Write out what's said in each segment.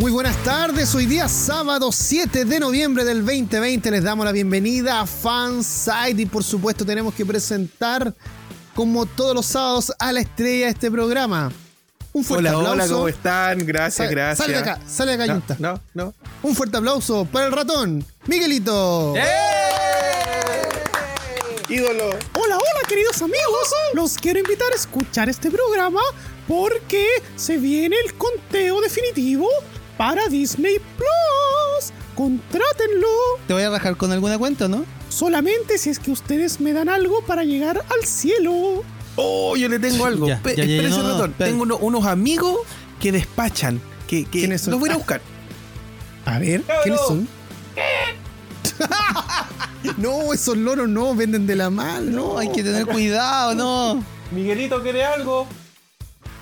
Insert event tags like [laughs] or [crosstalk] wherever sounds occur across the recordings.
Muy buenas tardes, hoy día sábado 7 de noviembre del 2020 les damos la bienvenida a Fanside y por supuesto tenemos que presentar como todos los sábados a la estrella de este programa. Un fuerte hola, aplauso. hola, ¿cómo están? Gracias, gracias. Sale de acá, sale de acá, no, no, no, Un fuerte aplauso para el ratón, Miguelito. ¡Eh! Ídolo. Hola, hola, queridos amigos. Los quiero invitar a escuchar este programa porque se viene el conteo definitivo para Disney Plus. Contrátenlo. Te voy a bajar con alguna cuenta, ¿no? Solamente si es que ustedes me dan algo para llegar al cielo. Oh, yo le tengo [laughs] algo. Ya, ya, no, no, ratón. espera. Tengo uno- unos amigos que despachan. Que, que ¿Quiénes son? los voy a ir a buscar. A ver, ¿quiénes son? [laughs] no, esos loros no venden de la mal, no. No, hay que tener cuidado, no. Miguelito, ¿quiere algo?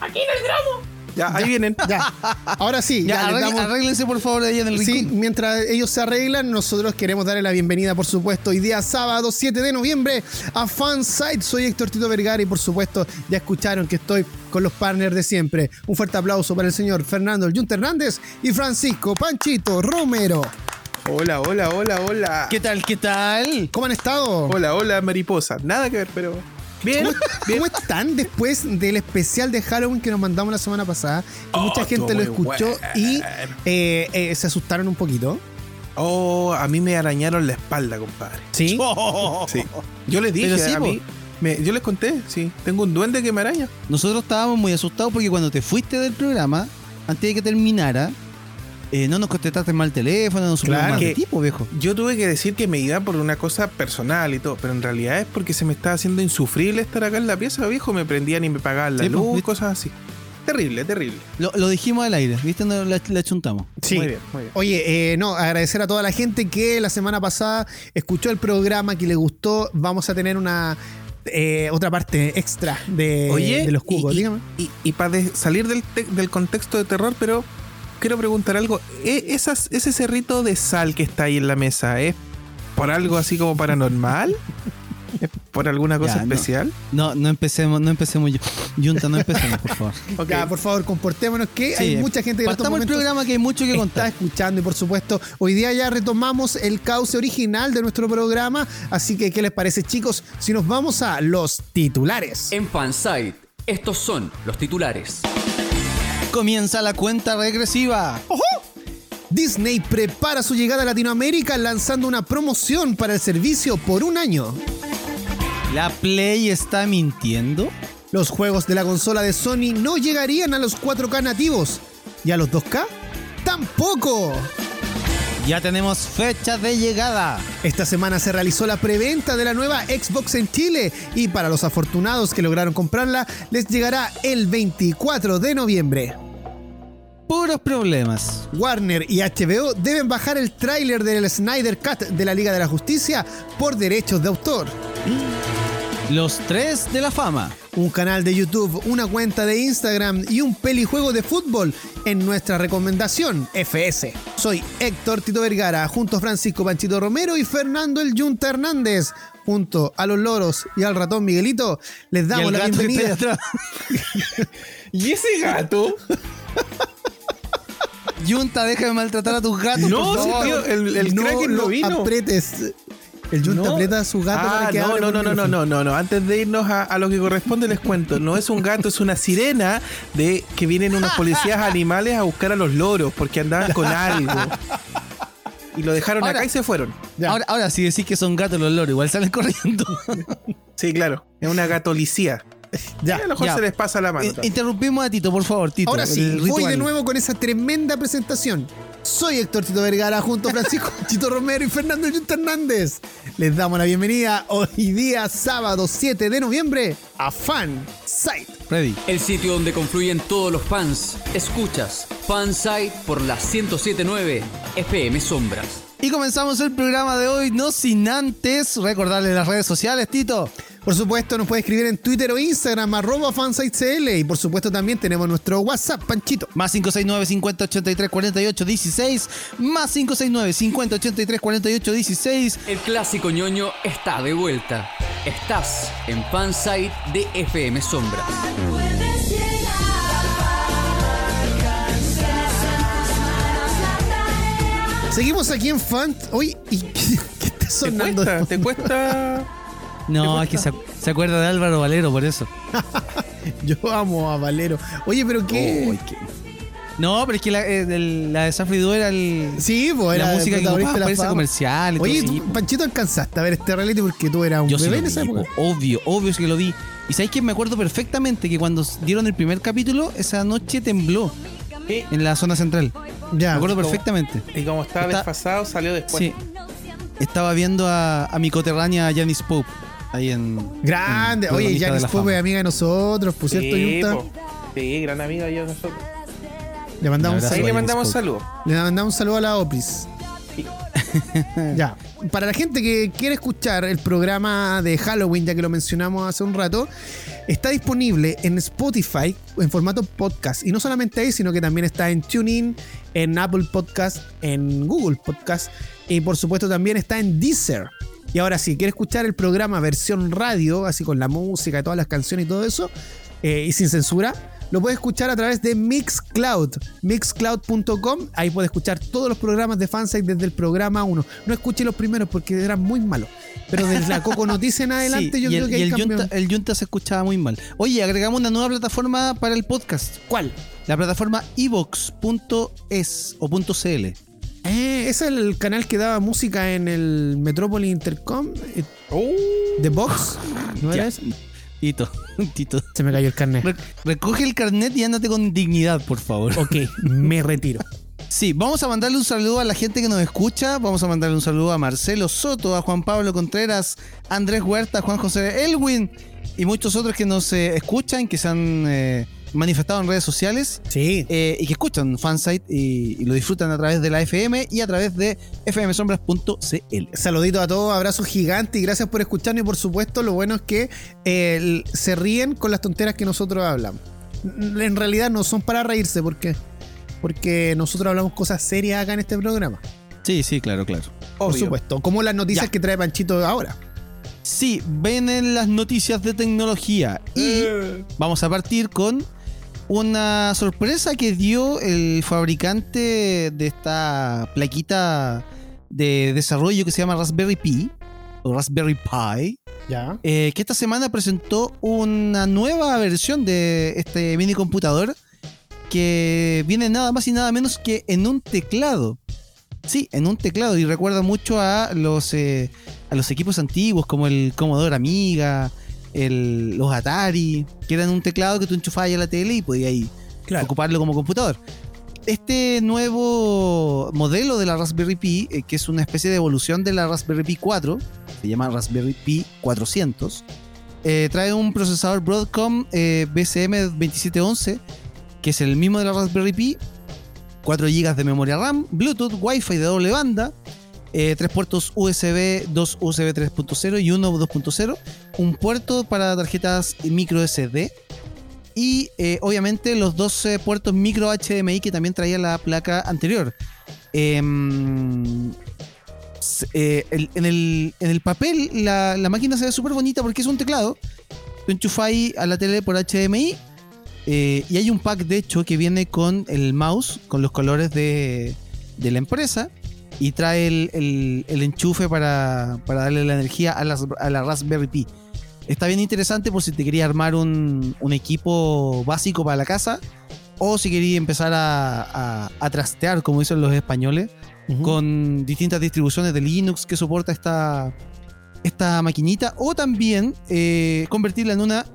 Aquí en el gramo. Ya, ahí vienen. Ya, ahora sí, Ya, ya, les arregle- damos- arréglense por favor ahí en el Sí, rincón. mientras ellos se arreglan, nosotros queremos darle la bienvenida, por supuesto, hoy día sábado 7 de noviembre a Fansite. Soy Héctor Tito Vergara y, por supuesto, ya escucharon que estoy con los partners de siempre. Un fuerte aplauso para el señor Fernando El Junta Hernández y Francisco Panchito Romero. Hola, hola, hola, hola. ¿Qué tal, qué tal? ¿Cómo han estado? Hola, hola, mariposa. Nada que ver, pero. Bien. ¿Cómo, cómo están después del especial de Halloween que nos mandamos la semana pasada? Que Oh, mucha gente lo escuchó bueno. y eh, eh, se asustaron un poquito. Oh, a mí me arañaron la espalda, compadre. ¿Sí? [laughs] Sí. Yo les dije, sí, a mí. me- yo les conté, sí. Tengo un duende que me araña. Nosotros estábamos muy asustados porque cuando te fuiste del programa, antes de que terminara, eh, no nos contestaste mal el teléfono, no supimos Claro. más de tipo, viejo. Yo tuve que decir que me iba por una cosa personal y todo, pero en realidad es porque se me estaba haciendo insufrible estar acá en la pieza, viejo. Me prendían y me pagaban la Sí, pues, luz, ¿viste? cosas así. Terrible, terrible. Lo, lo dijimos al aire, ¿viste? No, la, la chuntamos. Sí. Muy bien, muy bien. Oye, eh, no, agradecer a toda la gente que la semana pasada escuchó el programa, que le gustó. Vamos a tener una eh, otra parte extra de, Oye, de los cubos. y, Dígame. Y, para salir del, del contexto de terror, pero quiero preguntar algo. ¿E- esas- ¿Ese cerrito de sal que está ahí en la mesa es por algo así como paranormal? ¿Es por alguna cosa Ya, especial? No, no empecemos, no empecemos. Junta, no empecemos, por favor. [laughs] Ok. Ya, por favor, comportémonos que Sí, hay mucha gente que Partamos el programa que hay mucho que está contar. escuchando y por supuesto hoy día ya retomamos el cauce original de nuestro programa así que ¿qué les parece chicos si nos vamos a los titulares? En Fansite, estos son los titulares. Comienza la cuenta regresiva. Disney prepara su llegada a Latinoamérica lanzando una promoción para el servicio por un año. ¿La Play está mintiendo? Los juegos de la consola de Sony no llegarían a los 4K nativos. ¿Y a los 2K? ¡Tampoco! Ya tenemos fecha de llegada. Esta semana se realizó la preventa de la nueva Xbox en Chile y para los afortunados que lograron comprarla les llegará el 24 de noviembre. Puros problemas. Warner y HBO deben bajar el tráiler del Snyder Cut de la Liga de la Justicia por derechos de autor. Los tres de la fama. Un canal de YouTube, una cuenta de Instagram y un pelijuego de fútbol en nuestra recomendación FS. Soy Héctor Tito Vergara, junto a Francisco Panchito Romero y Fernando El Yunta Hernández. Junto a los loros y al ratón Miguelito, les Y damos el la gato que está bienvenida. [laughs] ¿Y ese gato? Junta, deja de maltratar a tus gatos. No, por favor. tío, el, el no Kraken no lo vino. apretes. El Yunta No. aprieta a su gato Ah, para que no, no, no, no, no, no, no, no. Antes de irnos a, a lo que corresponde les cuento. No es un gato, es una sirena de que vienen unos policías animales a buscar a los loros porque andaban con algo. Y lo dejaron Ahora- acá y se fueron. Ahora, ahora, si decís que son gatos los loros, igual salen corriendo. Sí, claro. Es una gatolicía. [laughs] Ya. a lo mejor ya. se les pasa la mano. Interrumpimos a Tito, por favor, Tito. Ahora sí, voy de nuevo con esa tremenda presentación. Soy Héctor Tito Vergara junto a Francisco [laughs] Chito Romero y Fernando Yunta Hernández. Les damos la bienvenida hoy día sábado 7 de noviembre a Fan Site. Ready. El sitio donde confluyen todos los fans. Escuchas Fansite por la 1079 FM Sombras. Y comenzamos el programa de hoy, no sin antes recordarle las redes sociales, Tito. Por supuesto, nos puede escribir en Twitter o Instagram, arroba fansitecl. Y por supuesto, también tenemos nuestro WhatsApp, Panchito. Más 569 50 83 48 16. Más 569 50 83 48 16. El clásico ñoño está de vuelta. Estás en Fansite de FM Sombra. Seguimos aquí en Fan. Hoy, ¿y qué, [laughs] qué está ¿Te sonando? cuesta? ¿Te cuesta? [laughs] No, es que se, se acuerda de Álvaro Valero, por eso. [laughs] Yo amo a Valero. Oye, pero qué. No, pero es que la, eh, la de Safri Duo era el, Sí, pues la era música que ocupaba para ese comercial. y Oye, todo, sí, Panchito, alcanzaste a ver este reality porque tú eras un Yo sí bebé lo en esa vi, época. po, obvio, obvio que lo vi. Y sabéis que me acuerdo perfectamente que cuando dieron el primer capítulo, esa noche tembló Sí. en la zona central. Ya. Me acuerdo como- perfectamente. Y como estaba Está- desfasado, salió después. Sí. Estaba viendo a, a mi coterránea Janice Pope ahí en. Grande. en Oye, de Janice la Pope es amiga de nosotros, por cierto, Sí, Yunta. po. Sí, gran amiga yo nosotros. Le mandamos un. Ahí saludo. le mandamos saludos. Le mandamos un saludo a la Opris. [laughs] ya. Para la gente que quiere escuchar el programa de Halloween, ya que lo mencionamos hace un rato, está disponible en Spotify en formato podcast. Y no solamente ahí, sino que también está en TuneIn, en Apple Podcast, en Google Podcast y por supuesto también está en Deezer. Y ahora si quieres escuchar el programa versión radio, así con la música, todas las canciones y todo eso, eh, y sin censura, lo puedes escuchar a través de Mixcloud, mixcloud.com. Ahí puedes escuchar todos los programas de Fansite desde el programa 1. No escuché los primeros porque eran muy malos. Pero desde la Coco Noticia en [laughs] adelante Sí, yo y creo el, que y el. Yunta, el Yunta se escuchaba muy mal. Oye, agregamos una nueva plataforma para el podcast. ¿Cuál? La plataforma evox.es o .cl. Eh, ese es el canal que daba música en el Metropolis Intercom. eh, The Box. ¿No era ese? Tito, [laughs] Tito. Se me cayó el carnet. Re- recoge el carnet y ándate con dignidad, por favor. Ok, me [laughs] retiro. Sí, vamos a mandarle un saludo a la gente que nos escucha. Vamos a mandarle un saludo a Marcelo Soto, a Juan Pablo Contreras, a Andrés Huerta, a Juan José Elwin y muchos otros que nos eh, escuchan, que se han eh, manifestado en redes sociales Sí. eh, y que escuchan Fansite y, y lo disfrutan a través de la FM y a través de fmsombras.cl. Saludito a todos, abrazo gigante y gracias por escucharnos. Y por supuesto, lo bueno es que eh, se ríen con las tonteras que nosotros hablamos. En realidad no son para reírse, ¿por qué? Porque nosotros hablamos cosas serias acá en este programa. Sí, sí, claro, claro. Por Obvio. supuesto, como las noticias Ya. que trae Panchito ahora. Sí, vienen las noticias de tecnología y vamos a partir con una sorpresa que dio el fabricante de esta plaquita de desarrollo que se llama Raspberry Pi o Raspberry Pi, Ya. eh, que esta semana presentó una nueva versión de este mini computador que viene nada más y nada menos que en un teclado. Sí, en un teclado y recuerda mucho a los eh, a los equipos antiguos como el Commodore Amiga, el, los Atari, que eran un teclado que tú enchufabas a la tele y podías ahí ocuparlo como computador. Este nuevo modelo de la Raspberry Pi, eh, que es una especie de evolución de la Raspberry Pi 4, se llama Raspberry Pi 400, eh, trae un procesador Broadcom eh, BCM 2711, que es el mismo de la Raspberry Pi, 4 GB de memoria RAM, Bluetooth, Wi-Fi de doble banda, eh, tres puertos USB, dos USB 3.0 y uno 2.0, un puerto para tarjetas micro SD y eh, obviamente los 12 puertos micro HDMI que también traía la placa anterior. Em, eh, en, el, en el papel la, la máquina se ve súper bonita porque es un teclado. Tú enchufáis a la tele por HDMI eh, y hay un pack de hecho que viene con el mouse, con los colores de, de la empresa y trae el, el- enchufe para, para darle la energía a, a la Raspberry Pi. Está bien interesante por si te quería armar un, un equipo básico para la casa o si quería empezar a, a- a trastear, como dicen los españoles, con distintas distribuciones de Linux que soporta esta, esta maquinita o también eh, convertirla en una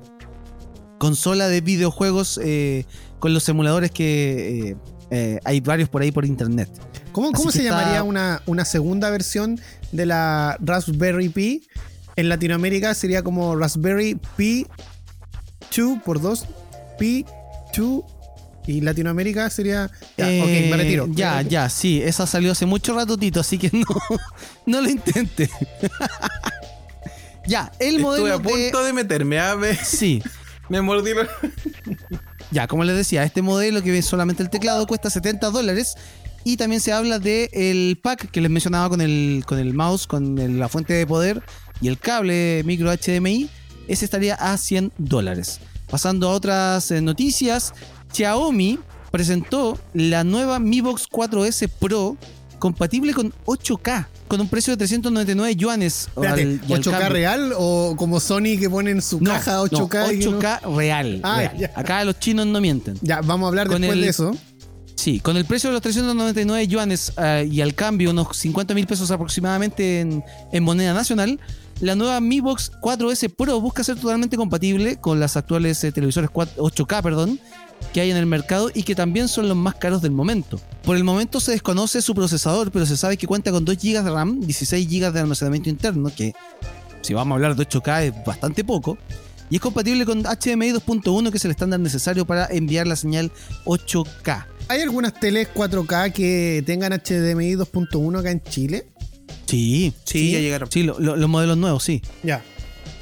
consola de videojuegos eh, con los emuladores que eh, hay varios por ahí por internet. ¿Cómo, cómo se está- llamaría una, una segunda versión de la Raspberry Pi? En Latinoamérica sería como Raspberry Pi 2 por 2 Pi 2 Y Latinoamérica sería. Ya, Eh, ok, me retiro. Ya, ya, sí. Esa salió hace mucho rato, Tito, así que no, [laughs] no lo intente. [laughs] ya, el Estuve modelo a punto de, meterme, a ver. Sí. [laughs] Me mordí Ya, como les decía, este modelo que es solamente el teclado cuesta 70 dólares. Y también se habla del el pack que les mencionaba con el, con el mouse, con el- la fuente de poder y el cable micro HDMI. Ese estaría a 100 dólares. Pasando a otras eh, noticias, Xiaomi presentó la nueva Mi Box 4S Pro compatible con 8K, con un precio de 399 yuanes. Espérate, al- y al ¿8K cambio. real o como Sony que pone en su No, caja no, 8K? y que no- 8K real. Ah, real. ya. Acá los chinos no mienten. Ya, vamos a hablar Con después el- de eso. Sí, con el precio de los 399 yuanes eh, y al cambio unos 50 mil pesos aproximadamente en, en moneda nacional, la nueva Mi Box 4S Pro busca ser totalmente compatible con las actuales eh, televisores 4 8K perdón, que hay en el mercado y que también son los más caros del momento. Por el momento se desconoce su procesador, pero se sabe que cuenta con 2 GB de RAM, 16 GB de almacenamiento interno, que si vamos a hablar de 8K es bastante poco. Y es compatible con HDMI 2.1, que es el estándar necesario para enviar la señal 8K. ¿Hay algunas teles 4K que tengan HDMI 2.1 acá en Chile? Sí, Sí, ya llegaron. Sí, lo- lo- los modelos nuevos, sí. Ya.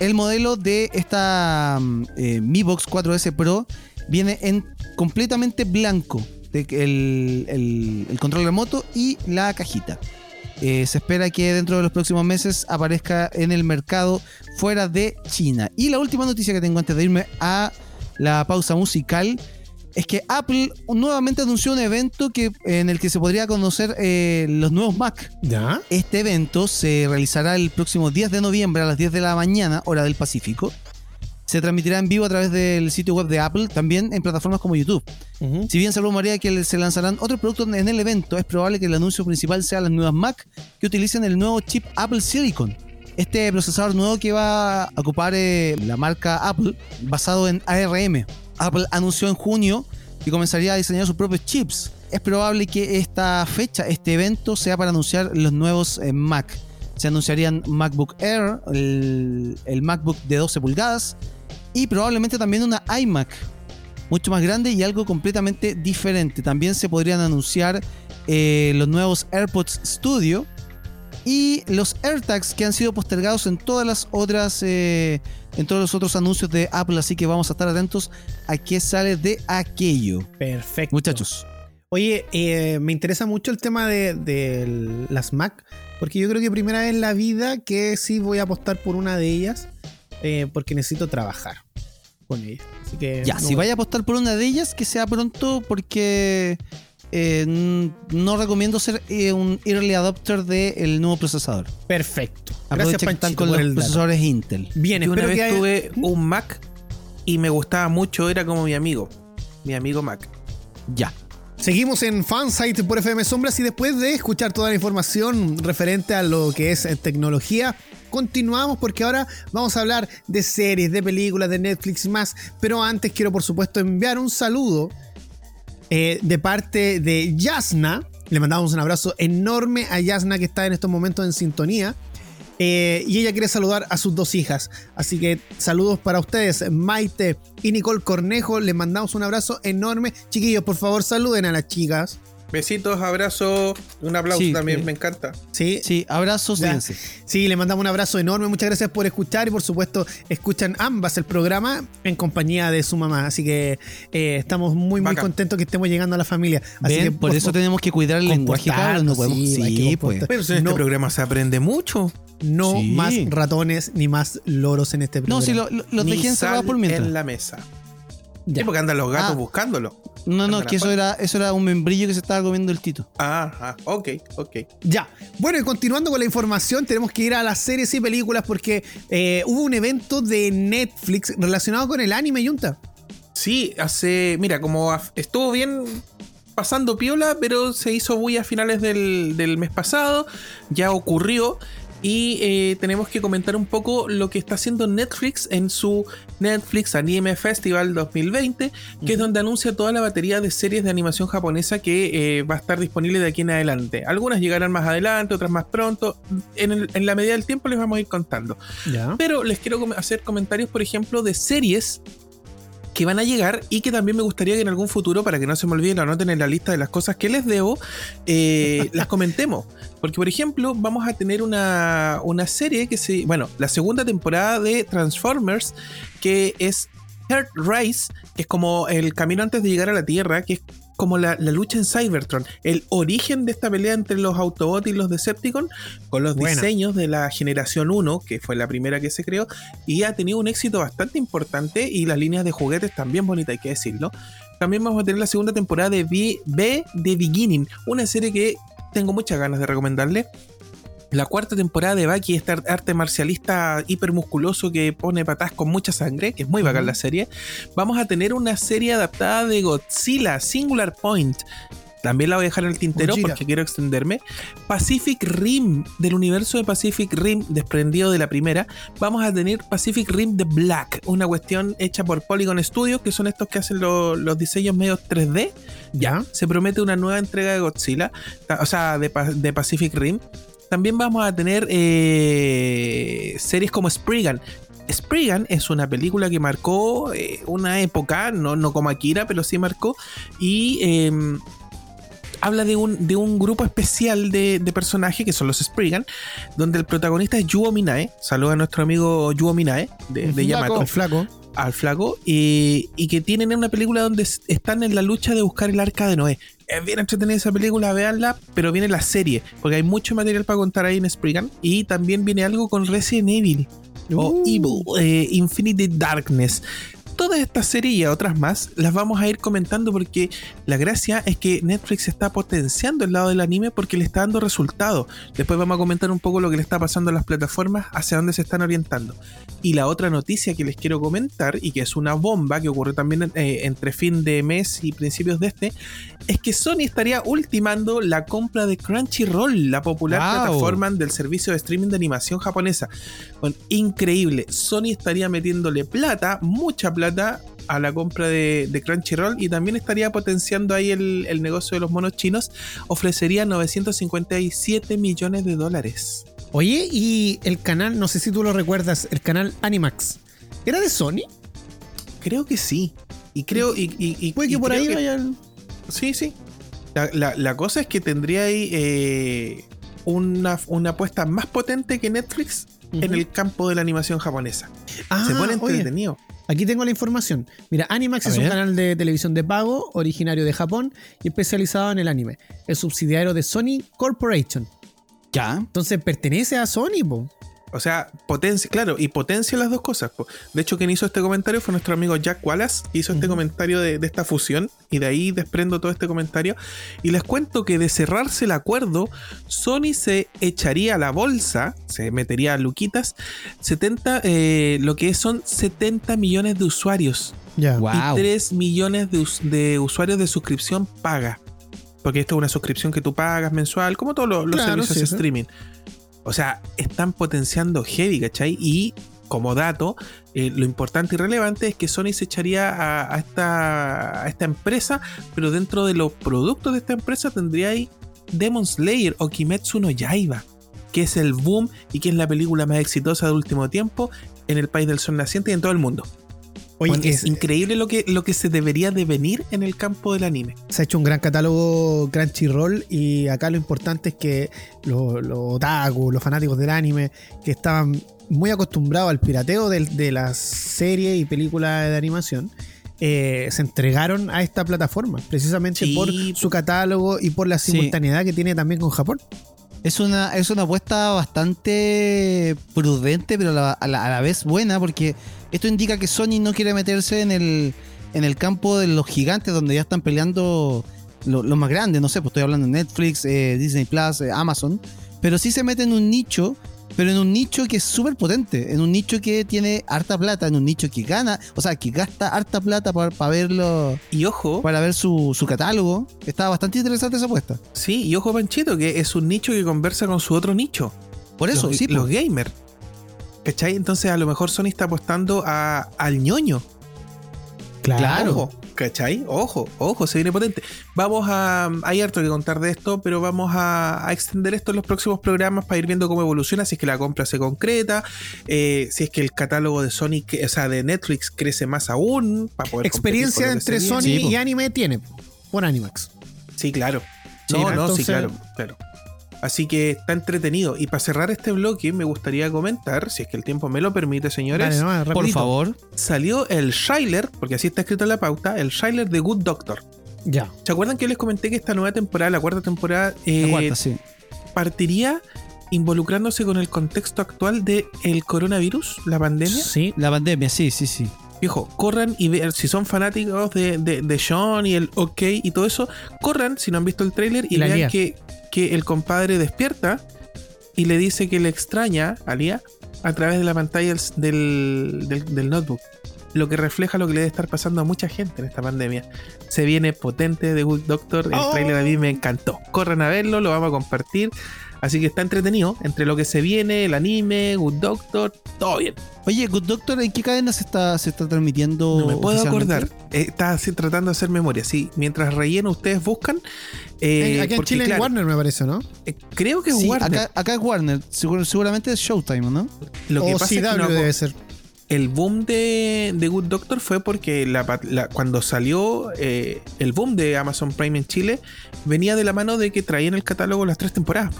El modelo de esta mm, eh, Mi Box 4S Pro viene en completamente blanco. de el, el- el control remoto y la cajita. Eh, se espera que dentro de los próximos meses aparezca en el mercado fuera de China. Y la última noticia que tengo antes de irme a la pausa musical es que Apple nuevamente anunció un evento que, en el que se podría conocer eh, los nuevos Mac. ¿Ya? Este evento se realizará el próximo 10 de noviembre a las 10 de la mañana, hora del Pacífico. Se transmitirá en vivo a través del sitio web de Apple, también en plataformas como YouTube. Si bien se rumorea que se lanzarán otros productos en el evento, es probable que el anuncio principal sea las nuevas Mac que utilicen el nuevo chip Apple Silicon. Este procesador nuevo que va a ocupar eh, la marca Apple basado en ARM. Apple anunció en junio que comenzaría a diseñar sus propios chips. Es probable que esta fecha, este evento, sea para anunciar los nuevos eh, Mac. Se anunciarían MacBook Air, el, MacBook de 12 pulgadas y probablemente también una iMac mucho más grande y algo completamente diferente. También se podrían anunciar eh, los nuevos AirPods Studio y los AirTags que han sido postergados en todas las otras, eh, en todos los otros anuncios de Apple. Así que vamos a estar atentos a qué sale de aquello, Perfecto. muchachos. Oye, eh, me interesa mucho el tema de, de las Mac, porque yo creo que primera vez en la vida que sí voy a apostar por una de ellas, eh, porque necesito trabajar con ella. Así que Ya, no si voy- vaya a apostar por una de ellas, que sea pronto, porque eh, no recomiendo ser eh, un early adopter del nuevo procesador. Perfecto. Gracias, Aprovecha que están Panchito, con por los el dato. procesadores Intel. Bien, Yo una espero vez que haya- tuve un Mac y me gustaba mucho, era como mi amigo. Mi amigo Mac. Ya. Seguimos en Fansite por FM Sombras y después de escuchar toda la información referente a lo que es eh, tecnología, continuamos porque ahora vamos a hablar de series, de películas, de Netflix y más. Pero antes quiero por supuesto enviar un saludo eh, de parte de Yasna. Le mandamos un abrazo enorme a Yasna que está en estos momentos en sintonía. Eh, y ella quiere saludar a sus dos hijas. Así que saludos para ustedes, Maite y Nicole Cornejo. Les mandamos un abrazo enorme. Chiquillos, por favor, saluden a las chicas. Besitos, abrazos, un aplauso Sí, también, eh. me encanta. Sí, Sí, abrazos. Sí, le mandamos un abrazo enorme. Muchas gracias por escuchar y por supuesto escuchan ambas el programa en compañía de su mamá. Así que eh, estamos muy, muy contentos que estemos llegando a la familia. Así Ven, que, por eso tenemos que cuidar el lenguaje, cabros. No podemos. sí, pues. Pero si en No. este programa se aprende mucho. no Sí. más ratones ni más loros en este programa. No, si lo- lo- los Ni dejé encerrados por mientras. en la mesa. Ya. Sí, porque andan los gatos Ah. buscándolo. No, no, Andan que eso era, eso era un membrillo que se estaba comiendo el tito. Ah, ah, ok, ok. Ya. Bueno, y continuando con la información, tenemos que ir a las series y películas porque eh, hubo un evento de Netflix relacionado con el anime, Yunta. Sí, hace. Mira, como estuvo bien pasando piola, pero se hizo muy a finales del, del mes pasado. Ya ocurrió. Y eh, tenemos que comentar un poco lo que está haciendo Netflix en su Netflix Anime Festival 2020, que es donde anuncia toda la batería de series de animación japonesa que eh, va a estar disponible de aquí en adelante. Algunas llegarán más adelante, otras más pronto. En, el- en la medida del tiempo les vamos a ir contando. Pero les quiero hacer comentarios, por ejemplo, de series que van a llegar y que también me gustaría que en algún futuro, para que no se me olviden, lo anoten en la lista de las cosas que les debo, eh, [laughs] las comentemos. Porque, por ejemplo, vamos a tener una, una serie que se. Bueno, la segunda temporada de Transformers, que es Rise, que es como el camino antes de llegar a la Tierra, que es como la, la lucha en Cybertron, el origen de esta pelea entre los Autobots y los Decepticons, con los diseños de la generación 1, que fue la primera que se creó, y ha tenido un éxito bastante importante, y las líneas de juguetes también bonitas, hay que decirlo. También vamos a tener la segunda temporada de B, B de Beginning, una serie que tengo muchas ganas de recomendarle. La cuarta temporada de Baki, este ar- arte marcialista hipermusculoso que pone patas con mucha sangre, que es muy bacán la serie. Vamos a tener una serie adaptada de Godzilla, Singular Point. También la voy a dejar en el tintero porque quiero extenderme. Pacific Rim, del universo de Pacific Rim, desprendido de la primera. Vamos a tener Pacific Rim The Black, una cuestión hecha por Polygon Studios, que son estos que hacen lo- los diseños medio 3D. ¿Ya? Se promete una nueva entrega de Godzilla, o sea, de Pacific Rim. También vamos a tener eh, series como Spriggan. Spriggan es una película que marcó eh, una época, no, no como Akira, pero sí marcó. Y em, habla de un, de un grupo especial de, de personajes que son los Spriggan, donde el protagonista es Yuo Minae. Saluda a nuestro amigo Yuo Minae de, de Yamato El flaco. Al flaco y, y que tienen una película donde están en la lucha de buscar el arca de Noé. Es bien entretenida esa película, véanla, pero viene la serie, porque hay mucho material para contar ahí en Spriggan. Y también viene algo con Resident Evil o Uh. Evil, eh, Infinity Darkness. Todas estas series y otras más las vamos a ir comentando porque la gracia es que Netflix está potenciando el lado del anime porque le está dando resultados. Después vamos a comentar un poco lo que le está pasando a las plataformas, hacia dónde se están orientando. Y la otra noticia que les quiero comentar, y que es una bomba que ocurrió también eh, entre fin de mes y principios de este, es que Sony estaría ultimando la compra de Crunchyroll, la popular Wow. plataforma del servicio de streaming de animación japonesa. Bueno, increíble. Sony estaría metiéndole plata, mucha plata, a la compra de, de Crunchyroll y también estaría potenciando ahí el, el negocio de los monos chinos. Ofrecería 957 millones de dólares. Oye, y el canal, no sé si tú lo recuerdas, el canal Animax, ¿era de Sony? Creo que sí. Y creo. Y, y- y- Puede y que por ahí que- vayan. Sí, sí. La, la- la cosa es que tendría ahí eh, una, una apuesta más potente que Netflix en el campo de la animación japonesa. Ah, Se pone oye, entretenido. Aquí tengo la información. Mira, Animax A es un canal de televisión de pago originario de Japón y especializado en el anime. Es subsidiario de Sony Corporation. Ya. Entonces pertenece a Sony, po. O sea, potencia, claro, y potencia las dos cosas. po. De hecho, quien hizo este comentario fue nuestro amigo Jack Wallace, que hizo este comentario de, de esta fusión, y de ahí desprendo todo este comentario. Y les cuento que de cerrarse el acuerdo, Sony se echaría a la bolsa, se metería a Luquitas, 70, eh, lo que son 70 millones de usuarios Ya. Wow. y 3 millones de, us- de usuarios de suscripción paga. Porque esto es una suscripción que tú pagas mensual, como todos los, los Claro, servicios sí, de sí. O sea, están potenciando heavy, ¿cachai? Y como dato, eh, lo importante y relevante es que Sony se echaría a, a esta, a esta empresa, pero dentro de los productos de esta empresa tendría ahí Demon Slayer o Kimetsu no Yaiba, que es el boom y que es la película más exitosa del último tiempo en el país del sol naciente y en todo el mundo. Oye, Bueno, es es- increíble lo que, lo que se debería de venir en el campo del anime. se ha hecho un gran catálogo Crunchyroll y acá lo importante es que los, los otaku, los fanáticos del anime, que estaban muy acostumbrados al pirateo de, las series y películas de animación, eh, se entregaron a esta plataforma, precisamente Sí, por po. su catálogo y por la Sí. simultaneidad que tiene también con Japón. Es una, es una apuesta bastante prudente, pero a la, a la- a la vez buena, porque esto indica que Sony no quiere meterse en el, en el campo de los gigantes donde ya están peleando lo- los más grandes. No sé, pues estoy hablando de Netflix, eh, Disney Plus, eh, Amazon. Pero sí se mete en un nicho, pero en un nicho que es súper potente, en un nicho que tiene harta plata, en un nicho que gana, o sea, que gasta harta plata para verlo, Y ojo, para ver su, su catálogo. Está bastante interesante esa apuesta. sí, y ojo Panchito, que es un nicho que conversa con su otro nicho. Por eso, los, sí, los gamers. ¿Cachai? Entonces a lo mejor Sony está apostando a, al ñoño. Claro. Ojo, ¿Cachai? Ojo, ojo, se viene potente. Vamos a. Hay harto que contar de esto, pero vamos a, a extender esto en los próximos programas para ir viendo cómo evoluciona, si es que la compra se concreta, eh, si es que el catálogo de Sony, o sea, de Netflix crece más aún, para poder. competir Experiencia entre. Sony Sí, y anime tiene por Animax. Sí, claro. Sí, no, no, entonces- sí, claro, claro. Así que está entretenido. Y para cerrar este bloque, me gustaría comentar, si es que el tiempo me lo permite, señores, Dale, Por favor. salió el Shiler, porque así está escrito en la pauta, el Shiler de Good Doctor. Ya. ¿Se acuerdan que yo les comenté que esta nueva temporada, la cuarta temporada, eh, La cuarta, sí. partiría involucrándose con el contexto actual del el coronavirus, la pandemia? Sí. La pandemia, sí, sí, sí. Viejo, corran y vean, si son fanáticos de, de, de Sean y el OK y todo eso, corran si no han visto el tráiler y vean que, que el compadre despierta y le dice que le extraña a Lía a través de la pantalla del, del, del notebook. Lo que refleja lo que le debe estar pasando a mucha gente en esta pandemia. Se viene potente de Good Doctor. El Oh. tráiler a mí me encantó. Corran a verlo, lo vamos a compartir. Así que está entretenido. Entre lo que se viene, el anime, Good Doctor, todo bien. Oye, Good Doctor, ¿en qué cadena se está, se está transmitiendo? No me puedo acordar. Eh, así tratando de hacer memoria. Sí, mientras relleno, ustedes buscan. eh, Aquí en porque, Chile claro, Warner me parece, ¿no? eh, creo que es Sí, Warner. acá, acá es Warner. Seguramente es Showtime, ¿no? Lo que o pasa es que CW no- debe ser. el boom de, de Good Doctor fue porque la pat- la- cuando salió eh, el boom de Amazon Prime en Chile, venía de la mano de que traían el catálogo las tres temporadas.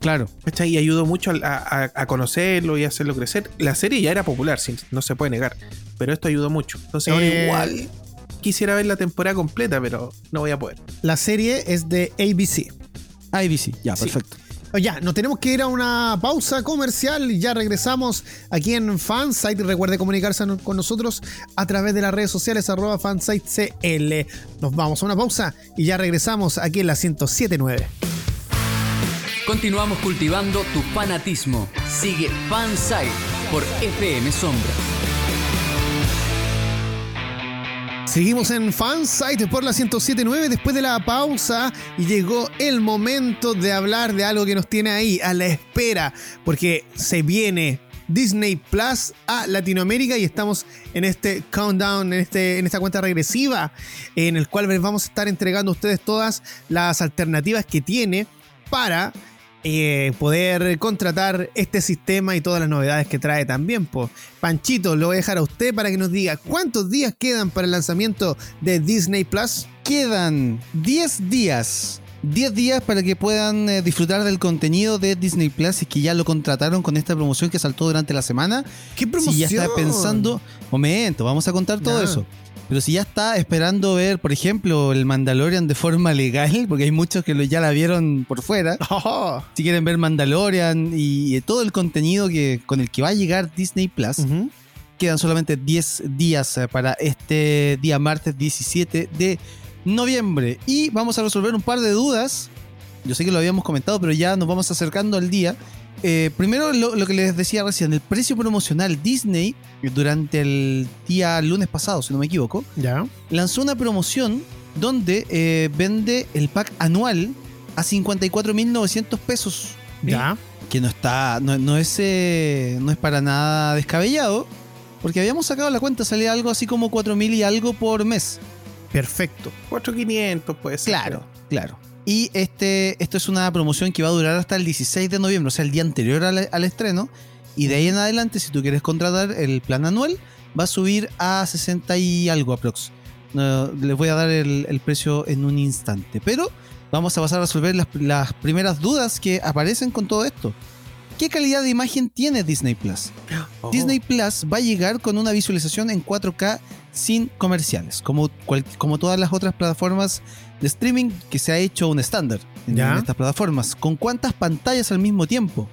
Claro. ¿cachai? Y ayudó mucho a, a- a conocerlo y a hacerlo crecer. La serie ya era popular, sí, no se puede negar. Pero esto ayudó mucho. Entonces ahora Eh, igual quisiera ver la temporada completa, pero no voy a poder. La serie es de ABC. ABC, ya, Sí. perfecto. Oh, Ya, nos tenemos que ir a una pausa comercial y ya regresamos aquí en Fansite. Recuerde comunicarse con nosotros a través de las redes sociales arroba fansitecl. Nos vamos a una pausa y ya regresamos aquí en la 1079. Continuamos cultivando tu fanatismo. Sigue Fansite por FM Sombra. Seguimos en Fansite por la 1079 después de la pausa y llegó el momento de hablar de algo que nos tiene ahí a la espera porque se viene Disney Plus a Latinoamérica y estamos en este countdown, en, este, en esta cuenta regresiva en el cual vamos a estar entregando a ustedes todas las alternativas que tiene para eh, poder contratar este sistema y todas las novedades que trae también. po. Panchito, lo voy a dejar a usted para que nos diga cuántos días quedan para el lanzamiento de Disney Plus. Quedan 10 días. 10 días para que puedan eh, disfrutar del contenido de Disney Plus y que ya lo contrataron con esta promoción que saltó durante la semana. ¿Qué promoción? Si ya está pensando, momento, vamos a contar todo eso. Pero si ya está esperando ver, por ejemplo, el Mandalorian de forma legal, [laughs] porque hay muchos que lo- ya la vieron por fuera. [laughs] Oh. Si quieren ver Mandalorian y, todo el contenido que, con el que va a llegar Disney Plus, quedan solamente 10 días eh, para este día martes 17 de noviembre. Y vamos a resolver un par de dudas. Yo sé que lo habíamos comentado, pero ya nos vamos acercando al día. Eh, primero, lo, lo que les decía recién, el precio promocional Disney, durante el día lunes pasado, si no me equivoco, Ya. lanzó una promoción donde eh, vende el pack anual a 54.900 pesos. Ya. Que no está, no, no es, eh, no es para nada descabellado, porque habíamos sacado la cuenta, salía algo así como 4.000 y algo por mes. Perfecto. 4500 puede ser. Claro, claro. Y este, esto es una promoción que va a durar hasta el 16 de noviembre, o sea, el día anterior al, al estreno. Y de ahí en adelante, si tú quieres contratar el plan anual, va a subir a 60 y algo aprox. No, les voy a dar el, el precio en un instante. Pero vamos a pasar a resolver las, las primeras dudas que aparecen con todo esto. ¿Qué calidad de imagen tiene Disney Plus? Oh. Disney Plus va a llegar con una visualización en 4K sin comerciales, como, cual- como todas las otras plataformas de streaming que se ha hecho un estándar en, Ya. en estas plataformas. ¿Con cuántas pantallas al mismo tiempo?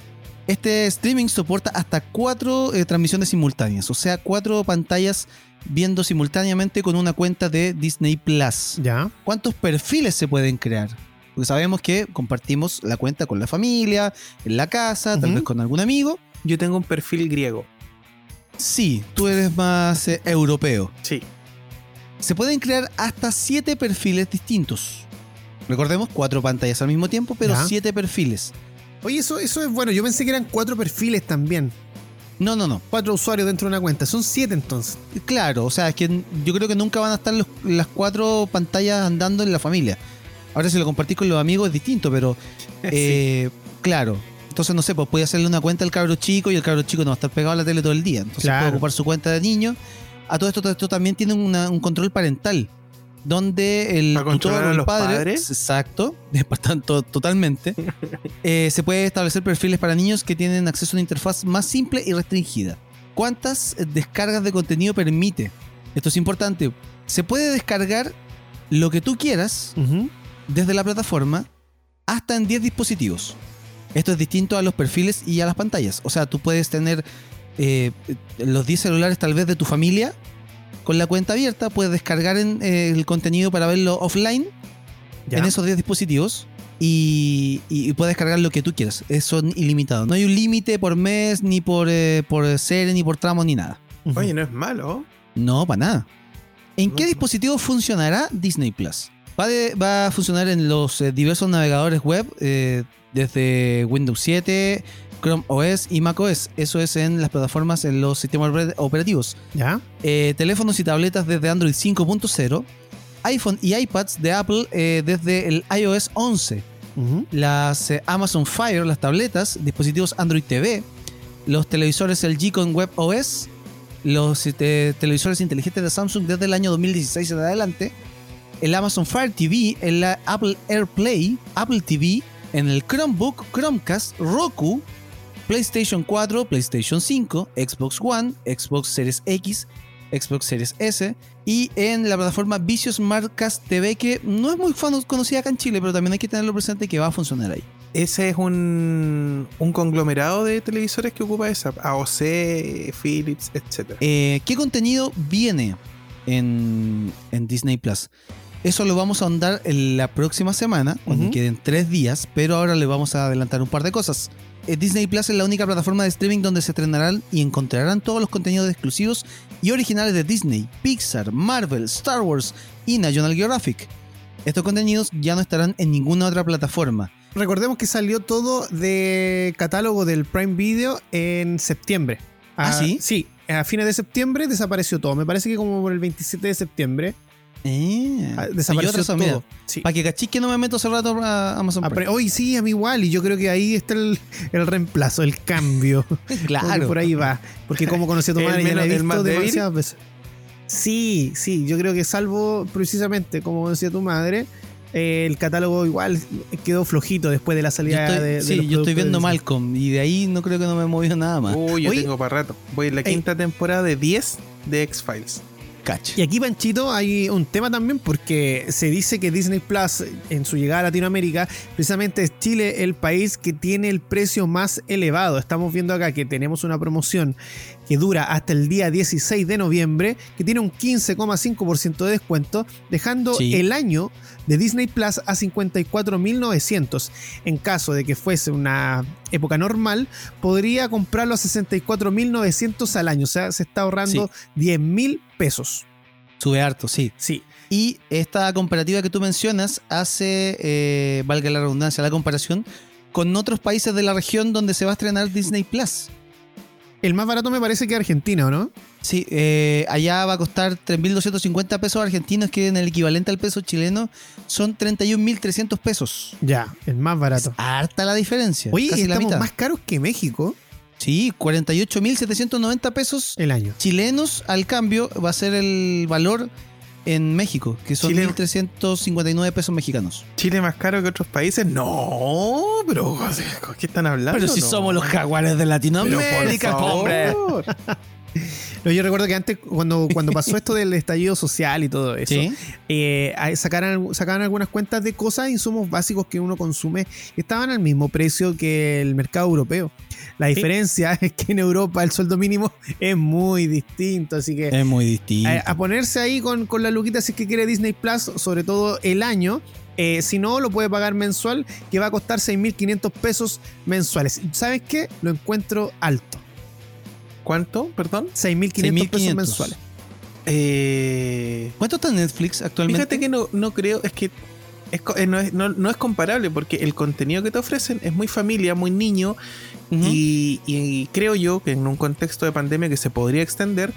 Este streaming soporta hasta cuatro eh, transmisiones simultáneas, o sea, cuatro pantallas viendo simultáneamente con una cuenta de Disney Plus. Ya. ¿Cuántos perfiles se pueden crear? Porque sabemos que compartimos la cuenta con la familia, en la casa, tal vez con algún amigo. Yo tengo un perfil griego. Sí, tú eres más eh, europeo. Sí. Se pueden crear hasta siete perfiles distintos. Recordemos, cuatro pantallas al mismo tiempo, pero Ya. siete perfiles. Oye, eso, eso es bueno. Yo pensé que eran cuatro perfiles también. No, no, no. Cuatro usuarios dentro de una cuenta. Son siete entonces. Claro, o sea, es que yo creo que nunca van a estar los- las cuatro pantallas andando en la familia. Ahora si lo compartís con los amigos es distinto, pero [laughs] eh, claro. Entonces, no sé, pues puede hacerle una cuenta al cabro chico y el cabro chico no va a estar pegado a la tele todo el día. Entonces Claro. puede ocupar su cuenta de niño. A todo esto, todo esto también tiene una- un control parental. Donde el ¿Para tutor controlar o a el padre, padres? exacto, [laughs] por tanto, totalmente, [laughs] eh, se puede establecer perfiles para niños que tienen acceso a una interfaz más simple y restringida. ¿Cuántas eh, descargas de contenido permite? Esto es importante. Se puede descargar lo que tú quieras desde la plataforma hasta en 10 dispositivos. Esto es distinto a los perfiles y a las pantallas. O sea, tú puedes tener eh, los 10 celulares tal vez de tu familia con la cuenta abierta, puedes descargar en, eh, el contenido para verlo offline Ya. en esos 10 dispositivos y, puedes descargar lo que tú quieras. Es son ilimitado. No hay un límite por mes, ni por, eh, por serie, ni por tramo, ni nada. Oye, no es malo. No, para nada. ¿En qué No. dispositivo funcionará Disney Plus? Va, de- va a funcionar en los eh, diversos navegadores web, eh, desde Windows 7, Chrome OS y Mac OS. Eso es en las plataformas, en los sistemas oper- operativos. Ya. Eh, teléfonos y tabletas desde Android 5.0. iPhone y iPads de Apple eh, desde el iOS 11 Ujú. las eh, Amazon Fire, las tabletas, dispositivos Android TV, los televisores LG con Web OS, los eh, televisores inteligentes de Samsung desde el año 2016 en adelante, el Amazon Fire TV, el Apple AirPlay, Apple TV, en el Chromebook, Chromecast, Roku, PlayStation 4, PlayStation 5, Xbox One, Xbox Series X, Xbox Series S y en la plataforma Vicio Smartcast TV que no es muy conocida acá en Chile, pero también hay que tenerlo presente que va a funcionar ahí. Ese es un, un conglomerado de televisores que ocupa esa. AOC, Philips, etc. Eh, ¿Qué contenido viene en, en Disney Plus? Eso lo vamos a ahondar en la próxima semana, cuando queden tres días, pero ahora le vamos a adelantar un par de cosas. Eh, Disney Plus es la única plataforma de streaming donde se estrenarán y encontrarán todos los contenidos exclusivos y originales de Disney, Pixar, Marvel, Star Wars y National Geographic. Estos contenidos ya no estarán en ninguna otra plataforma. Recordemos que salió todo de catálogo del Prime Video en septiembre. ¿Ah, sí? Sí, a fines de septiembre desapareció todo. Me parece que como por el 27 de septiembre Eh, desapareció razón, todo. Sí. Para que cachis que no me meto hace rato a Amazon Ah, Prime. Hoy sí, a mí igual, y yo creo que ahí está el, el reemplazo, el cambio. [laughs] Porque por ahí va. Porque como conocí a tu [laughs] madre, ya la he visto demasiadas veces. Sí, sí, yo creo que salvo precisamente, como decía tu madre, eh, el catálogo igual quedó flojito después de la salida estoy, de, de sí, los yo estoy viendo. Malcolm y de ahí no creo que no me he movido nada más. Uy, yo Oye. tengo para rato. Voy en la Ey. quinta temporada de 10 de X-Files. Y aquí, Panchito, hay un tema también porque se dice que Disney Plus, en su llegada a Latinoamérica, precisamente es Chile el país que tiene el precio más elevado. Estamos viendo acá que tenemos una promoción que dura hasta el día 16 de noviembre, que tiene un 15,5% de descuento, dejando Sí. el año de Disney Plus a 54.900. En caso de que fuese una época normal, podría comprarlo a 64.900 al año. O sea, se está ahorrando 10.000 pesos. Sube harto, sí. Sí. Y esta comparativa que tú mencionas hace, eh, valga la redundancia, la comparación con otros países de la región donde se va a estrenar Disney Plus. El más barato me parece que Argentina, ¿o no? Sí, eh, allá va a costar 3.250 pesos argentinos, que en el equivalente al peso chileno son 31.300 pesos. Ya, el más barato. Harta la diferencia. Oye, casi la estamos mitad. más caros que México Sí, 48.790 pesos el año. chilenos al cambio va a ser el valor en México, que son Chile- 1.359 pesos mexicanos. ¿Chile más caro que otros países? No, pero [laughs] ¿qué están hablando? Pero si No. somos los jaguares de Pero Latinoamérica, por hombre. No, yo recuerdo que antes, cuando, cuando pasó esto del estallido social y todo eso, Sí. eh, sacaron, sacaban algunas cuentas de cosas, insumos básicos que uno consume, estaban al mismo precio que el mercado europeo. La diferencia [laughs] es que en Europa el sueldo mínimo es muy distinto, así que Es muy distinto. a, a ponerse ahí con, con la luquita si es que quiere Disney Plus, sobre todo el año. Eh, si no, lo puede pagar mensual, que va a costar 6.500 pesos mensuales. ¿Sabes qué? Lo encuentro alto. ¿Cuánto? Perdón. 6.500 pesos 6.500. mensuales. Eh, ¿Cuánto está Netflix actualmente? fíjate que no, no creo, es que Es eh, no, es, no- no es comparable porque el contenido que te ofrecen es muy familia, muy niño y, y creo yo que en un contexto de pandemia que se podría extender,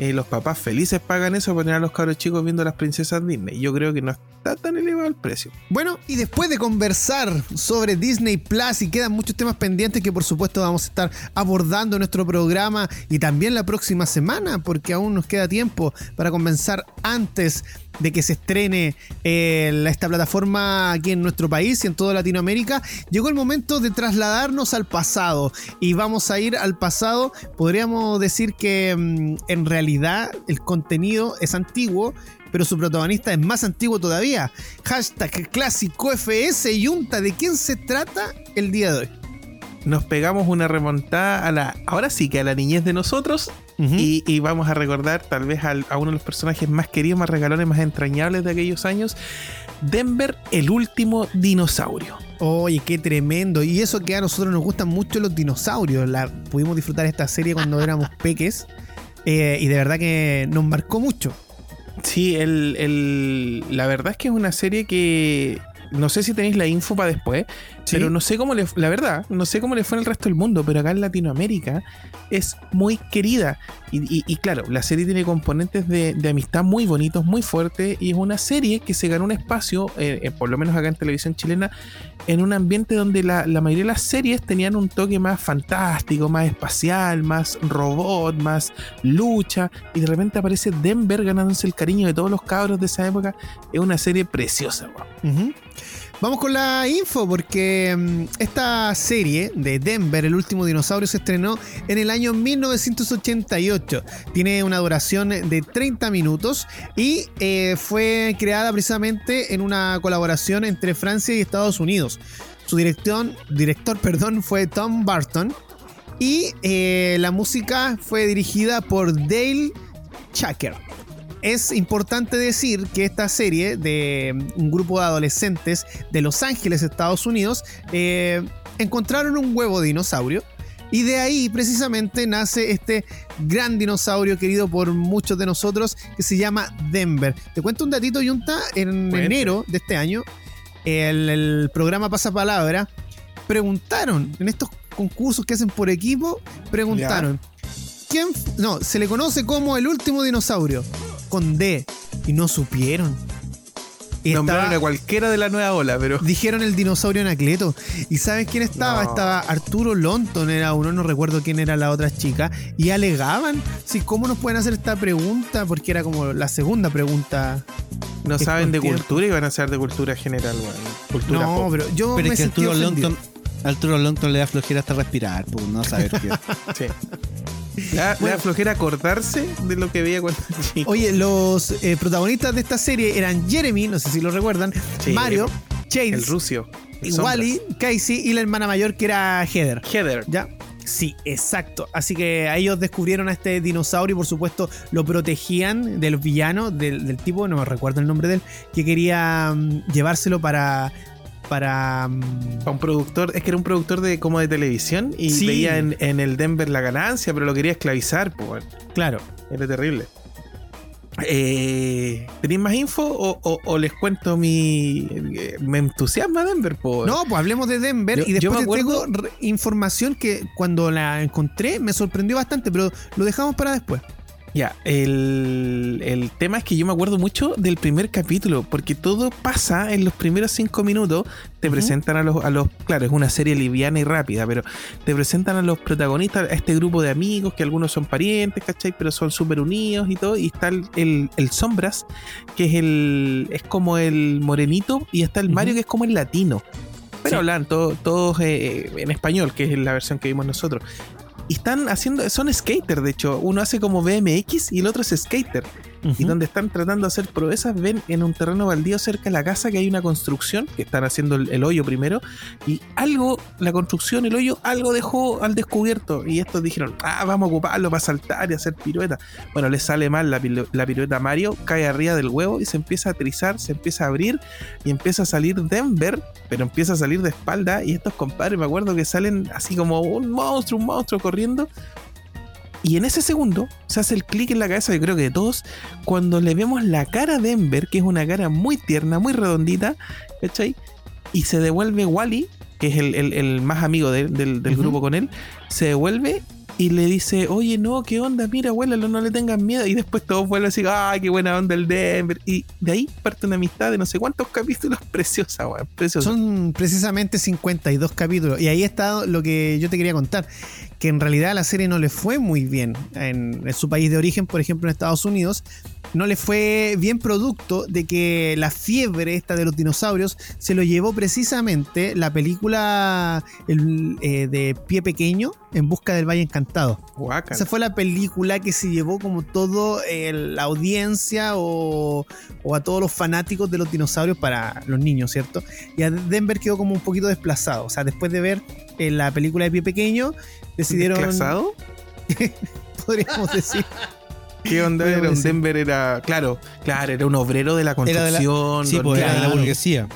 los papás felices pagan eso para tener a los cabros chicos viendo las princesas Disney. Yo creo que no está tan elevado el precio. Bueno, y después de conversar sobre Disney Plus y quedan muchos temas pendientes que por supuesto vamos a estar abordando en nuestro programa y también la próxima semana, porque aún nos queda tiempo para comenzar antes de que se estrene eh, esta plataforma aquí en nuestro país y en toda Latinoamérica, llegó el momento de trasladarnos al pasado y vamos a ir al pasado. Podríamos decir que mm, en realidad el contenido es antiguo, pero su protagonista es más antiguo todavía. Hashtag clásico FS Yunta. ¿De quién se trata el día de hoy? Nos pegamos una remontada a la. Ahora sí que a la niñez de nosotros. y, y vamos a recordar tal vez al- a uno de los personajes más queridos, más regalones, más entrañables de aquellos años. Denver, el último dinosaurio. Oye, qué tremendo. Y eso que a nosotros nos gustan mucho los dinosaurios. La, pudimos disfrutar esta serie cuando [laughs] éramos peques. eh, y de verdad que nos marcó mucho. Sí, el, el- la verdad es que es una serie que no sé si tenéis la info para después, Sí. pero no sé cómo le, la verdad, no sé cómo le fue en el resto del mundo, pero acá en Latinoamérica es muy querida. Y, y- y claro, la serie tiene componentes de, de amistad muy bonitos, muy fuertes, y es una serie que se ganó un espacio, eh, eh, por lo menos acá en televisión chilena, en un ambiente donde la, la mayoría de las series tenían un toque más fantástico, más espacial, más robot, más lucha, y de repente aparece Denver ganándose el cariño de todos los cabros de esa época. Es una serie preciosa. Ujú. Vamos con la info porque mm, esta serie de Denver, el último dinosaurio, se estrenó en el año 1988. Tiene una duración de 30 minutos y eh, fue creada precisamente en una colaboración entre Francia y Estados Unidos. Su dirección, director [laughs] perdón, fue Tom Barton y eh, la música fue dirigida por Dale Chacker. Es importante decir que esta serie de un grupo de adolescentes de Los Ángeles, Estados Unidos, eh, encontraron un huevo de dinosaurio y de ahí precisamente nace este gran dinosaurio querido por muchos de nosotros que se llama Denver. Te cuento un datito, Yunta, en Cuente. enero de este año, el, el programa Pasapalabra preguntaron en estos concursos que hacen por equipo, preguntaron, ¿quién? No, se le conoce como el último dinosaurio, con D, y no supieron. Y Nombraron estaba- a cualquiera de la nueva ola, pero Dijeron el dinosaurio Anacleto. ¿Y sabes quién estaba? No. Estaba Arturo Lonton, era uno, no recuerdo quién era la otra chica. Y alegaban, sí, ¿cómo nos pueden hacer esta pregunta? Porque era como la segunda pregunta. no saben de cultura y van a ser de cultura general, weón. Cultura No, pop. pero yo Pero me es que Arturo. Longton, Arturo Longton le da flojera hasta respirar, pues no saber qué. [laughs] Sí. Da flojera acordarse de lo que veía cuando chico. Oye, los eh, protagonistas de esta serie eran Jeremy, no sé si lo recuerdan, Sí. Mario, El Chase, rucio. el y sombras. Wally, Casey y la hermana mayor que era Heather. Heather. ¿Ya? Sí, exacto. Así que a ellos descubrieron a este dinosaurio y por supuesto lo protegían del, del tipo, no me recuerdo el nombre de él, que quería mm, llevárselo para... para mm, A un productor, es que era un productor de como de televisión y Sí. veía en, en el Denver la ganancia, pero lo quería esclavizar, pues claro. era terrible. Eh, ¿Tenéis más info o, o- o les cuento mi. eh, Me entusiasma Denver, pues. No, pues hablemos de Denver Yo- y después te acuerdo- tengo información que cuando la encontré me sorprendió bastante, pero lo dejamos para después. Ya, el, el tema es que yo me acuerdo mucho del primer capítulo, porque todo pasa en los primeros cinco minutos. Te presentan a los, a los. Claro, es una serie liviana y rápida, pero te presentan a los protagonistas, a este grupo de amigos, que algunos son parientes, ¿cachai? Pero son súper unidos y todo. Y está el, el- el Sombras, que es el. Es como el morenito, y está el Mario, que es como el latino. Pero Sí. hablan todo- todos eh, en español, que es la versión que vimos nosotros. Están haciendo, son skater, de hecho. Uno hace como BMX y el otro es skater. Y donde están tratando de hacer proezas, ven en un terreno baldío cerca de la casa que hay una construcción, que están haciendo el, el hoyo primero, y algo, la construcción, el hoyo, algo dejó al descubierto. Y estos dijeron, ah, vamos a ocuparlo para saltar y hacer pirueta. Bueno, le sale mal la, la pirueta a Mario, cae arriba del huevo y se empieza a trizar, se empieza a abrir y empieza a salir Denver, pero empieza a salir de espalda. Y estos compadres, me acuerdo que salen así como un monstruo, un monstruo corriendo. Y en ese segundo se hace el clic en la cabeza, yo creo que de todos, cuando le vemos la cara a Denver, que es una cara muy tierna, muy redondita, ¿cachai? Y se devuelve Wally, que es el, el- el más amigo de- del, grupo con él, se devuelve y le dice, oye, no, ¿qué onda? Mira, abuelo, no le tengan miedo. Y después todos vuelven así, ay, qué buena onda el Denver. Y de ahí parte una amistad de no sé cuántos capítulos [laughs] preciosa, weón, preciosa. Son precisamente 52 capítulos. Y ahí está lo que yo te quería contar. Que en realidad la serie no le fue muy bien en, en su país de origen, por ejemplo en Estados Unidos. No le fue bien producto de que la fiebre esta de los dinosaurios se lo llevó precisamente la película el, eh, de Pie Pequeño en busca del Valle Encantado. Guácala. Esa fue la película que se llevó como todo eh, la audiencia o, o a todos los fanáticos de los dinosaurios para los niños, ¿cierto? Y a Denver quedó como un poquito desplazado. O sea, después de ver eh, la película de Pie Pequeño, decidieron, ¿Desclasado? [laughs] podríamos decir, ¿Qué onda? Era. Denver era, claro, claro, era un obrero de la Era de la- construcción. Sí, pues era de la burguesía.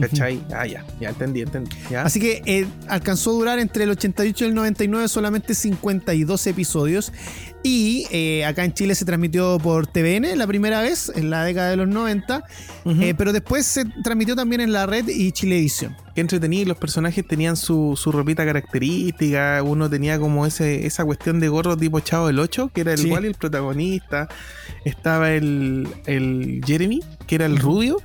¿Cachai? Ah, ya, ya entendí, entendí. ¿Ya? Así que eh, alcanzó a durar entre el 88 y el 99 solamente 52 episodios. Y eh, acá en Chile se transmitió por TVN la primera vez, en la década de los 90. Ujú. eh, pero después se transmitió también en la red y Chilevisión. Qué entretenido, los personajes tenían su, su ropita característica, uno tenía como ese, esa cuestión de gorro tipo Chavo del 8, que era el Sí. Wally, el protagonista, estaba el, el Jeremy, que era el rubio,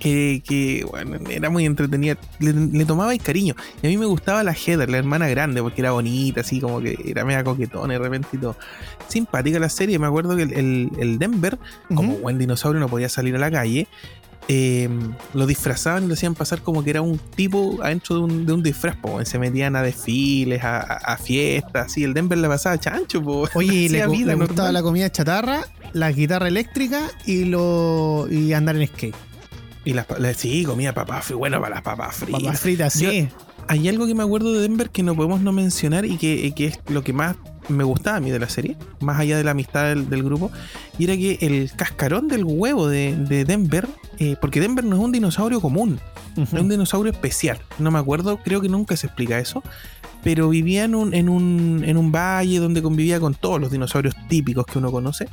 que, que, bueno, era muy entretenido, le, le tomaba el cariño, y a mí me gustaba la Heather, la hermana grande, porque era bonita, así como que era media coquetona de repente y todo. Simpática la serie, me acuerdo que el, el- el Denver, como buen dinosaurio no podía salir a la calle, eh, lo disfrazaban y lo hacían pasar como que era un tipo adentro de un, de un disfraz, po, se metían a desfiles, a, a- a fiestas, así, el Denver le pasaba chancho, po. [laughs] Oye, le, vida le gustaba la comida chatarra, la guitarra eléctrica y lo y andar en skate. Y las, sí, comía papas fritas, bueno para las papas fritas. Papas fritas, Yo- sí. Hay algo que me acuerdo de Denver que no podemos no mencionar y que, que es lo que más me gustaba a mí de la serie, más allá de la amistad del, del grupo, y era que el cascarón del huevo de, de Denver, eh, porque Denver no es un dinosaurio común, es un dinosaurio especial. No me acuerdo, creo que nunca se explica eso. Pero vivía en un, en un, en un valle donde convivía con todos los dinosaurios típicos que uno conoce.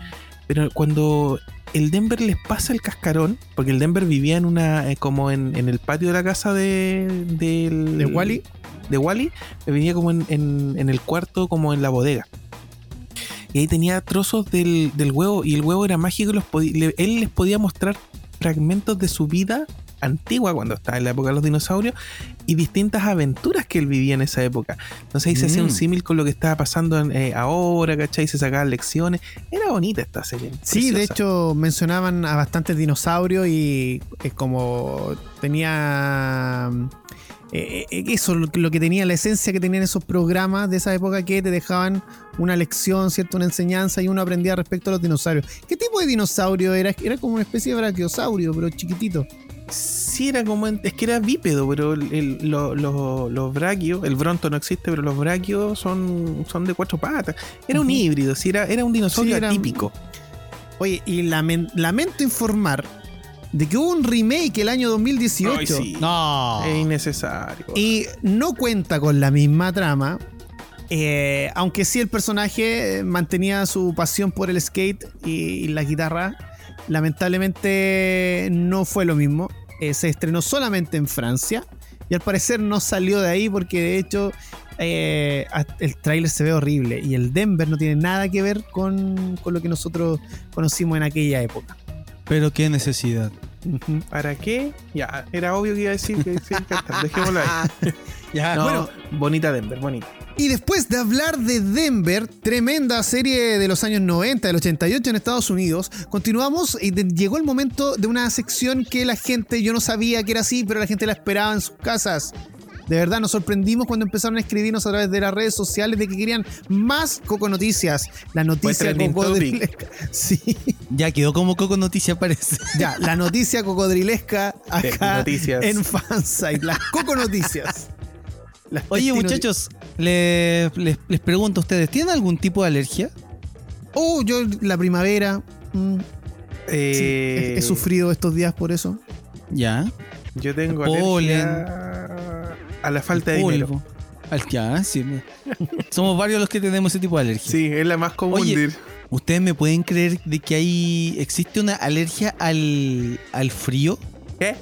Pero cuando el Denver les pasa el cascarón, porque el Denver vivía en una, eh, como en, en el patio de la casa de, del- ¿De Wally? de Wally, venía como en, en- en el cuarto, como en la bodega. Y ahí tenía trozos del, del huevo, y el huevo era mágico, y los él les podía mostrar fragmentos de su vida antigua, cuando estaba en la época de los dinosaurios, y distintas aventuras que él vivía en esa época. Entonces ahí se hacía un Mm. símil con lo que estaba pasando en- eh, ahora, ¿cachai? Se sacaban lecciones. Era bonita esta serie. Sí, de hecho mencionaban a bastantes dinosaurios y es como tenía eh, eh, eso, lo, lo que tenía, la esencia que tenían esos programas de esa época que te dejaban una lección, ¿cierto? Una enseñanza y uno aprendía respecto a los dinosaurios. ¿Qué tipo de dinosaurio era? Era como una especie de brachiosaurio, pero chiquitito. Sí, era como. en- es que era bípedo, pero el- el- lo- lo- los braquios. El bronto no existe, pero los braquios son, son de cuatro patas. Era un híbrido, sí, era, era un dinosaurio Sí, era- atípico. Oye, y lamen- lamento informar de que hubo un remake el año 2018 Ay, sí. No. Es innecesario. y no cuenta con la misma trama. eh, aunque sí el personaje mantenía su pasión por el skate y, y la guitarra, lamentablemente no fue lo mismo. Eh, se estrenó solamente en Francia y al parecer no salió de ahí porque de hecho eh, el tráiler se ve horrible y el Denver no tiene nada que ver con, con lo que nosotros conocimos en aquella época. Pero qué necesidad. [laughs] ¿Para qué? Ya, era obvio que iba a decir que sí, dejémoslo ahí. [laughs] Ya, No, bueno. bonita Denver, bonita. Y después de hablar de Denver, tremenda serie de los años 90, del 88 en Estados Unidos, continuamos y de- llegó el momento de una sección que la gente, yo no sabía que era así, pero la gente la esperaba en sus casas. De verdad, nos sorprendimos cuando empezaron a escribirnos a través de las redes sociales de que querían más Coco Noticias. La noticia cocodrilesca. [laughs] Sí, ya quedó como Coco Noticia, parece. [laughs] ya, la noticia cocodrilesca acá Noticias. en Fansite. Las Coco Noticias. [laughs] Las Oye, muchachos, le- les, les pregunto a ustedes, ¿tienen algún tipo de alergia? Oh, yo la primavera. mm, Eh, he, he sufrido estos días por eso. Ya. Yo tengo Polen. alergia a la falta de dinero. Al ya, sí. me- Somos varios los que tenemos ese tipo de alergia. Sí, es la más común. Oye, de- ¿Ustedes me pueden creer de que hay existe una alergia al, al frío? ¿Qué?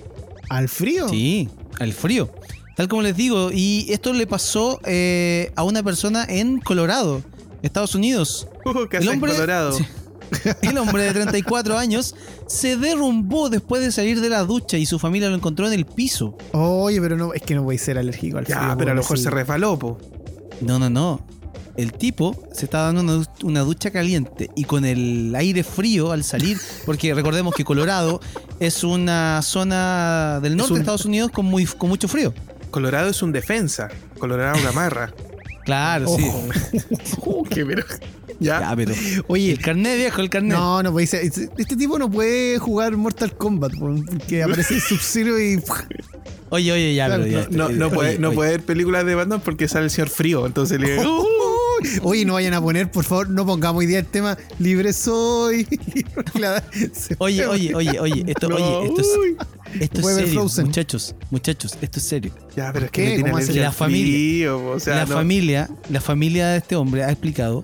¿Al frío? Sí, al frío. Tal como les digo, y esto le pasó eh, a una persona en Colorado, Estados Unidos. Uh, ¿Qué haces en Colorado? sí. [laughs] El hombre de 34 años se derrumbó después de salir de la ducha y su familia lo encontró en el piso. Oye, pero no, es que no voy a ser alérgico al frío. Ya, pero a lo mejor se resbaló, po. No, no, no. El tipo se estaba dando una, du- una ducha caliente y con el aire frío al salir, porque recordemos que Colorado es una zona del norte un- de Estados Unidos con, muy, con mucho frío. Colorado es un defensa. Colorado Gamarra. Claro, sí. Uh, [laughs] qué pero. Ya. Ya, pero. Oye, El carnet viejo, el carnet. no, no puede ser. Este este tipo no puede jugar Mortal Kombat po, porque [laughs] aparece Sub-Zero y. Oye, oye, ya, Claro, pero ya. No, no, Oye, puede, no oye. puede ver películas de Batman porque sale el señor frío. Entonces le Oye, no vayan a poner, por favor, no pongamos hoy día el tema libre soy. [laughs] Oye, oye, oye, oye, esto, No, oye, esto es, esto es serio, Frozen. muchachos, muchachos, esto es serio. Ya, pero es que La familia- frío, o sea, la no- familia, la familia de este hombre ha explicado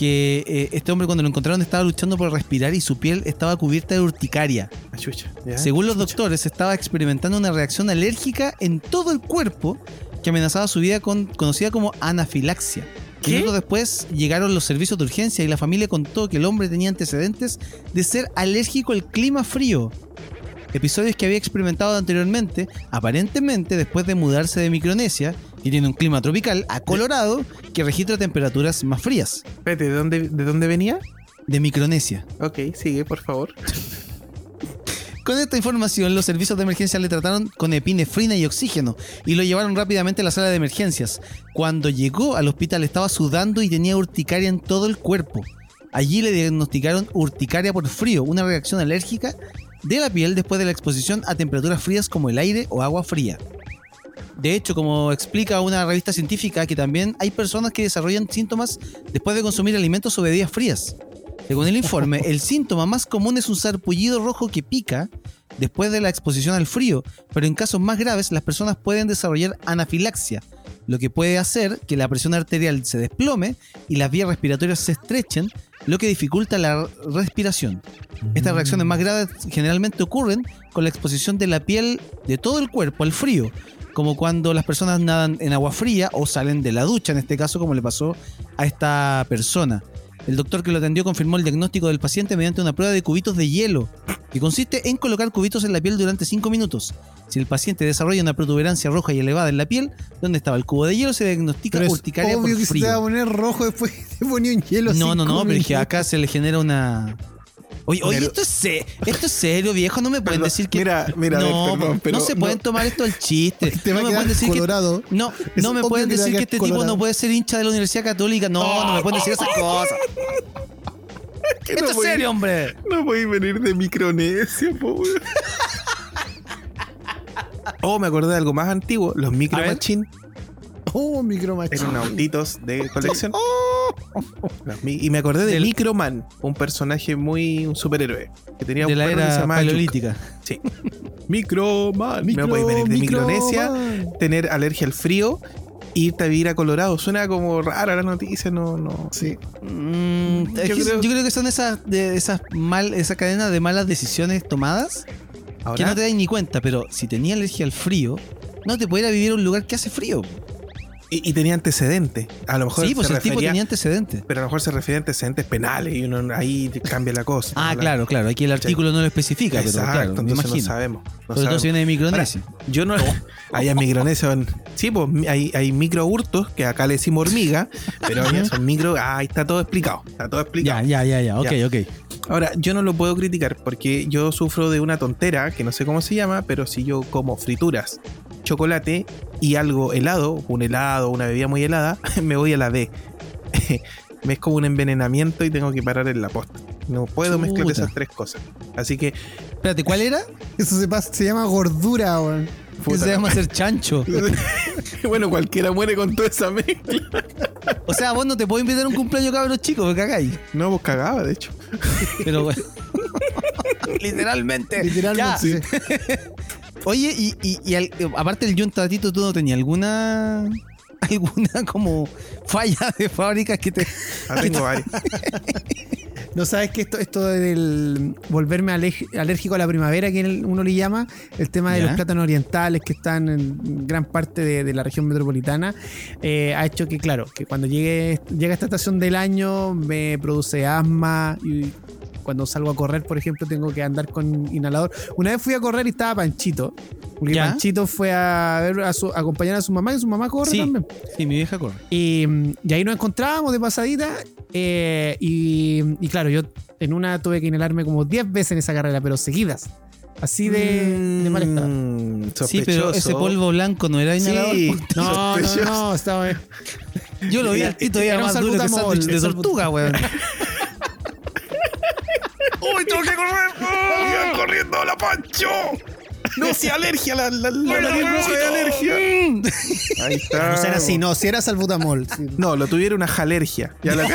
que eh, este hombre cuando lo encontraron estaba luchando por respirar y su piel estaba cubierta de urticaria. Ah, ya. Según los doctores, estaba experimentando una reacción alérgica en todo el cuerpo que amenazaba su vida con, conocida como anafilaxia. ¿Qué? Minutos después llegaron los servicios de urgencia y la familia contó que el hombre tenía antecedentes de ser alérgico al clima frío. Episodios que había experimentado anteriormente, aparentemente después de mudarse de Micronesia, que tiene un clima tropical, a Colorado, que registra temperaturas más frías. Espérate, ¿de dónde, ¿de dónde venía? De Micronesia. Ok, sigue, por favor. [laughs] Con esta información, los servicios de emergencia le trataron con epinefrina y oxígeno y lo llevaron rápidamente a la sala de emergencias. Cuando llegó al hospital estaba sudando y tenía urticaria en todo el cuerpo. Allí le diagnosticaron urticaria por frío, una reacción alérgica de la piel después de la exposición a temperaturas frías como el aire o agua fría. De hecho, como explica una revista científica, que también hay personas que desarrollan síntomas después de consumir alimentos o bebidas frías. Según el informe, [laughs] el síntoma más común es un sarpullido rojo que pica después de la exposición al frío, pero en casos más graves las personas pueden desarrollar anafilaxia, lo que puede hacer que la presión arterial se desplome y las vías respiratorias se estrechen, lo que dificulta la respiración. Estas reacciones más graves generalmente ocurren con la exposición de la piel de todo el cuerpo al frío, como cuando las personas nadan en agua fría o salen de la ducha, en este caso como le pasó a esta persona. El doctor que lo atendió confirmó el diagnóstico del paciente mediante una prueba de cubitos de hielo, que consiste en colocar cubitos en la piel durante 5 minutos. Si el paciente desarrolla una protuberancia roja y elevada en la piel, donde estaba el cubo de hielo, se diagnostica Pero es urticaria obvio por que se te va a frío. poner rojo después [laughs] te ponía un hielo No, no, no, pero es que acá se le genera una. Oye, oye, esto es, se- esto es serio, viejo. No me pueden decir que. mira, mira, a ver, no, perdón, pero no se no- pueden tomar esto al chiste. [laughs] Te va no a me pueden decir que. colorado. No, Es no me pueden que decir que este tipo no puede ser hincha de la Universidad Católica. No, no me pueden decir esas cosas. [laughs] Que Esto no es voy- serio, hombre. No voy a venir de Micronesia, po. weón. [laughs] Oh, me acordé de algo más antiguo. Los Micro. Machine Oh, micromacho. eran autitos de colección. Mi- [laughs] y me acordé de Del- Microman, un personaje muy. un superhéroe. Que tenía De un la que era paleolítica. [laughs] Sí. Microman. Micro- voy a venir de micro- Micronesia, man. tener alergia al frío, irte a vivir a Colorado. Suena como rara la noticia, no, no. Sí. Mm, Yo que- creo- yo creo que son esas, de, esas mal, esa cadena de malas decisiones tomadas que Ahora, no te das ni cuenta. Pero si tenía alergia al frío, no te pudiera vivir en un lugar que hace frío. Y, y tenía antecedentes. A lo mejor Sí, pues se el tipo refería- tenía antecedentes. Pero a lo mejor se refiere a antecedentes penales y uno ahí cambia la cosa. Ah, ¿no? claro, claro. Aquí el artículo no lo especifica, pero Exacto, claro, me entonces imagino. no sabemos. no Sobre todo si viene de Micronesia. Yo no. [laughs] Allá en Micronesia. van- Sí, pues hay, hay micro hurtos, que acá le decimos hormiga, pero allá son micro. Ah, ahí está todo explicado. Está todo explicado. Ya, ya, ya, ya. Ok, Ya. ok. Ahora, yo no lo puedo criticar porque yo sufro de una tontera que no sé cómo se llama, pero si yo como frituras, chocolate y algo helado, un helado, una bebida muy helada, [laughs] me voy a la D. [laughs] me es como un envenenamiento y tengo que parar en la posta. No puedo mezclar esas tres cosas. Así que, Espérate, ¿cuál era? Eso se, pasa, se llama gordura, weón. Puta, se llama ser chancho. [laughs] bueno, cualquiera muere con toda esa mezcla. O sea, vos no te puedo invitar a un cumpleaños cabros chicos, me cagáis. No, vos cagaba, de hecho. Pero bueno. Literalmente. Literalmente. Oye, y, y, y al- aparte del yuntatito, ¿tú no tenías alguna [laughs] alguna como falla de fábricas que te... Ah, tengo varios. [laughs] No sabes que esto, esto del volverme alérgico a la primavera, que uno le llama, el tema de Ya. los plátanos orientales que están en gran parte de, de la región metropolitana, eh, ha hecho que, claro, que cuando llegue, llega esta estación del año me produce asma y cuando salgo a correr, por ejemplo, tengo que andar con inhalador. Una vez fui a correr y estaba Panchito. Porque Ya. Panchito fue a, ver a, su- a acompañar a su mamá y su mamá corre Sí, también. sí, mi vieja corre. Y, y ahí nos encontrábamos de pasadita. eh, y, y claro, yo en una tuve que inhalarme como 10 veces en esa carrera, pero seguidas. Así de, de mal estado. Mm, Sí, pero ese polvo blanco no era inhalador. Sí, No, no, no, estaba. Yo lo vi al Tito y era más duro que de tortuga, weón. [laughs] ¡Uy, tengo que correr! [laughs] ¡Iba corriendo a la Pancho! No, si alergia, la, la, la, nariz roja de alergia. Ahí está. No ser así, no, si era salbutamol. sí. No, lo tuviera una jalergia. Ya la. [laughs]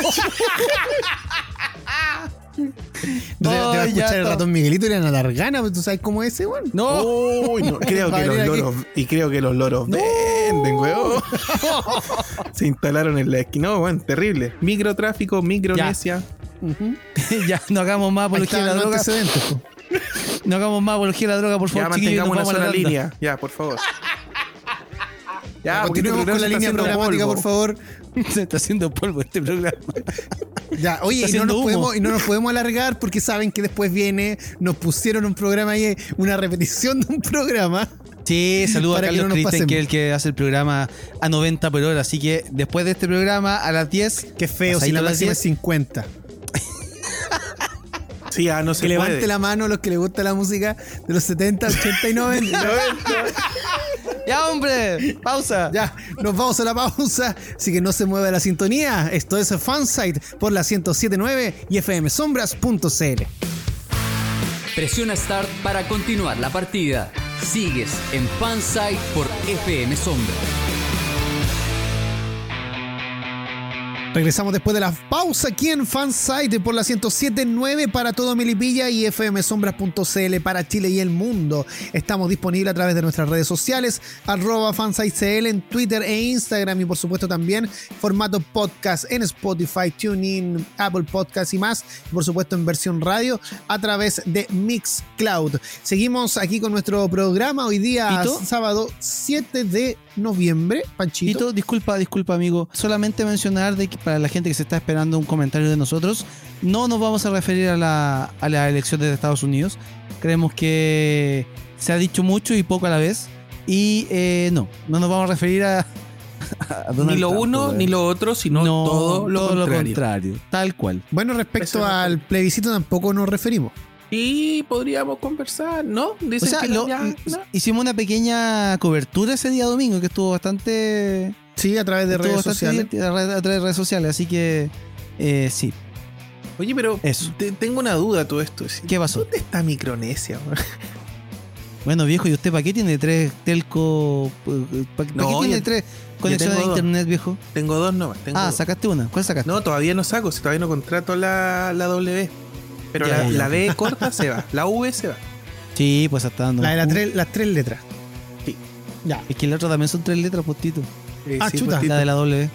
No te, te va a escuchar el ratón Miguelito y la Nadargana, pues tú sabes cómo es ese, weón. No, Uy, no, creo que los aquí. loros. Y creo que los loros venden, weón. [laughs] Se instalaron en la esquina. No, weón, terrible. Microtráfico, micronesia. [laughs] ya, no hagamos más apología de la droga. [laughs] No hagamos más apología de la droga, por Ya favor, chiquillos. mantengamos una sola la línea. Ya, por favor. [laughs] Ya, Continuemos con la línea programática, polvo. por favor. Se está haciendo polvo este programa. Ya, oye, y no, nos humo. podemos, y no nos podemos alargar porque saben que después viene, nos pusieron un programa ahí, una repetición de un programa. Sí, saludos a que Carlos no pasemos. que es el que hace el programa a 90 por hora. Así que después de este programa, a las 10. Qué feo, si la a las máxima es 10, 50. Sí, ah, no se Que levante puede. la mano los que les gusta la música de los 70, 80 y 90. [laughs] ¡Ya, hombre! ¡Pausa! Ya, nos vamos a la pausa, así que no se mueva la sintonía. Esto es Fansite por la 1079 y fmsombras.cl. Presiona Start para continuar la partida. Sigues en Fansite por FM Sombra. Regresamos después de la pausa aquí en Fansite por la 1079 para todo Melipilla y fmsombras.cl para Chile y el mundo. Estamos disponibles a través de nuestras redes sociales, arroba fansitecl en Twitter e Instagram y por supuesto también formato podcast en Spotify, TuneIn, Apple Podcast y más. Y por supuesto en versión radio a través de Mixcloud. Seguimos aquí con nuestro programa hoy día sábado 7 de noviembre. Panchito. Disculpa, disculpa, amigo. Solamente mencionar de que para la gente que se está esperando un comentario de nosotros, no nos vamos a referir a la, a la elección de Estados Unidos. Creemos que se ha dicho mucho y poco a la vez. Y eh, no, no nos vamos a referir a. [laughs] Ni lo Trump, uno ni lo otro, sino No, todo, lo, contrario. contrario. Tal cual. Bueno, respecto al plebiscito tampoco nos referimos. Y podríamos conversar, ¿no? O Dicen sea, que lo- ya, ¿no? hicimos una pequeña cobertura ese día domingo que estuvo bastante. Sí, a través de redes sociales. a través de redes sociales. Así que eh, sí. Oye, pero Eso. te- tengo una duda todo esto. ¿Qué pasó? ¿Dónde está Micronesia? Bueno, viejo, ¿y usted para qué tiene tres telco? ¿Para No, qué tiene tres conexiones dos. internet, viejo? Tengo dos nomás. Tengo Ah, dos. sacaste una. ¿Cuál sacaste? No, todavía no saco, si todavía no contrato la, la W. Pero Ya, la, ya. la B corta se va, la V se va. Sí, pues está dando. La de las Uh, tres, las tres letras. Sí. Ya. Es que el otro también son tres letras, postito. Eh, Ah, sí, chuta. pues, La de la W.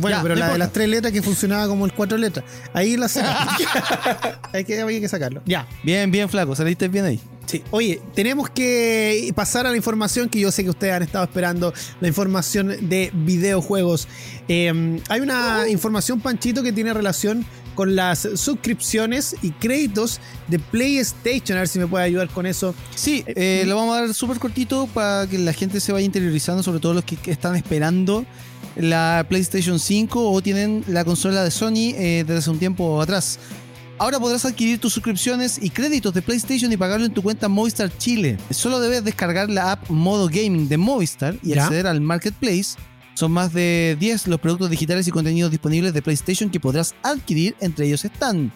Bueno, Ya, pero no la de las tres letras que funcionaba como el cuatro letras. Ahí la sacamos. [laughs] hay, que, hay que sacarlo. Ya. Bien, bien, flaco. Saliste bien ahí. Sí. Oye, tenemos que pasar a la información que yo sé que ustedes han estado esperando, la información de videojuegos. Eh, hay una información, Panchito, que tiene relación con las suscripciones y créditos de PlayStation. A ver si me puede ayudar con eso. Sí, eh, lo vamos a dar súper cortito para que la gente se vaya interiorizando, sobre todo los que están esperando la PlayStation 5 o tienen la consola de Sony eh, desde hace un tiempo atrás. Ahora podrás adquirir tus suscripciones y créditos de PlayStation y pagarlo en tu cuenta Movistar Chile. Solo debes descargar la app Modo Gaming de Movistar y Ya. acceder al Marketplace. Son más de 10 los productos digitales y contenidos disponibles de PlayStation que podrás adquirir. Entre ellos están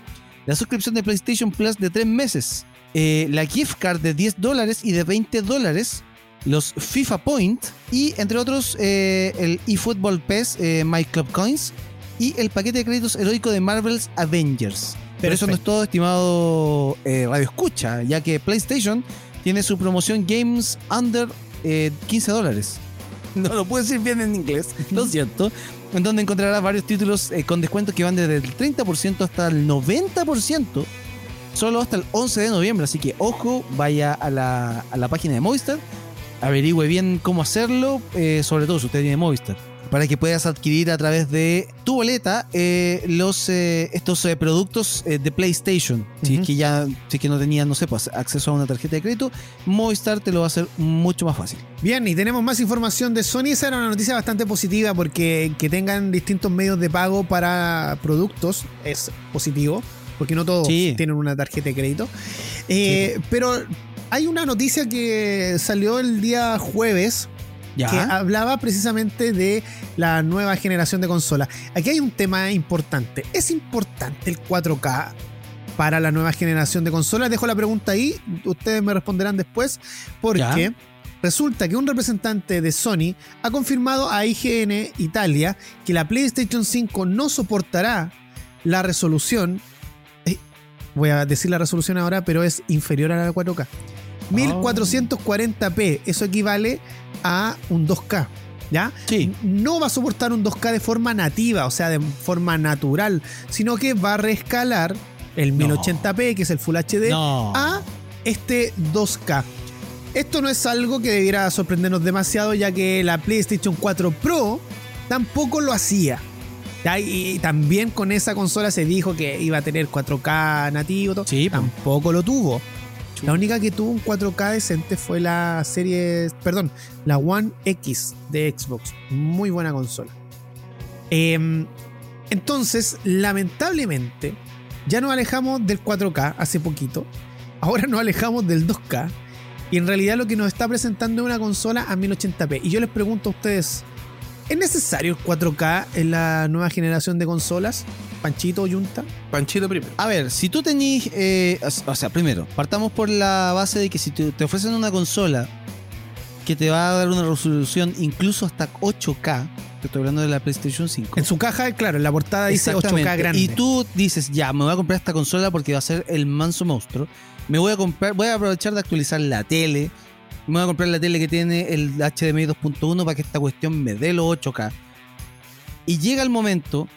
la suscripción de PlayStation Plus de 3 meses, eh, la gift card de 10 dólares y de 20 dólares, los FIFA Point y entre otros eh, el eFootball PES eh, My Club Coins y el paquete de créditos heroico de Marvel's Avengers. Pero eso no es todo, estimado eh, Radio Escucha, ya que PlayStation tiene su promoción Games Under eh, 15 dólares. [laughs] no lo puedo decir bien en inglés, lo siento. En donde encontrarás varios títulos eh, con descuentos que van desde el 30% hasta el 90%, solo hasta el 11 de noviembre. Así que ojo, vaya a la, a la página de Movistar, averigüe bien cómo hacerlo, eh, sobre todo si usted tiene Movistar. Para que puedas adquirir a través de tu boleta eh, los eh, estos eh, productos de PlayStation. Si es que ya, si es que no tenías, no sé, pues, acceso a una tarjeta de crédito, Movistar te lo va a hacer mucho más fácil. Bien, y tenemos más información de Sony. Esa era una noticia bastante positiva porque que tengan distintos medios de pago para productos es positivo, porque no todos Sí. tienen una tarjeta de crédito. Pero hay una noticia que salió el día jueves que hablaba precisamente de la nueva generación de consolas. Aquí hay un tema importante. ¿Es importante el 4K para la nueva generación de consolas? Dejo la pregunta ahí, ustedes me responderán después, porque Ya. resulta que un representante de Sony ha confirmado a IGN Italia que la PlayStation 5 no soportará la resolución. eh, Voy a decir la resolución ahora, pero es inferior a la de 4K. 1440p, eso equivale a un 2K, ¿ya? Sí. No va a soportar un 2K de forma nativa, o sea, de forma natural, sino que va a reescalar el 1080p, que es el Full HD, No. a este 2K. Esto no es algo que debiera sorprendernos demasiado, ya que la PlayStation 4 Pro tampoco lo hacía. ¿ya? Y, también con esa consola se dijo que iba a tener 4K nativo. Sí, po. tampoco lo tuvo. La única que tuvo un 4K decente fue la serie, perdón, la One X de Xbox. Muy buena consola. Em, entonces, lamentablemente, ya nos alejamos del 4K hace poquito. Ahora nos alejamos del 2K. Y en realidad lo que nos está presentando es una consola a 1080p. Y yo les pregunto a ustedes, ¿es necesario el 4K en la nueva generación de consolas? Panchito o Yunta. Panchito primero. A ver, si tú tenís. eh, o sea, primero, partamos por la base de que si te, te ofrecen una consola que te va a dar una resolución incluso hasta 8K, te estoy hablando de la PlayStation 5. En su caja, claro, en la portada dice 8K Exactamente. grande. Y tú dices, ya, me voy a comprar esta consola porque va a ser el manso monstruo. Me voy a comprar, voy a aprovechar de actualizar la tele. Me voy a comprar la tele que tiene el HDMI 2.1 para que esta cuestión me dé los 8K. Y llega el momento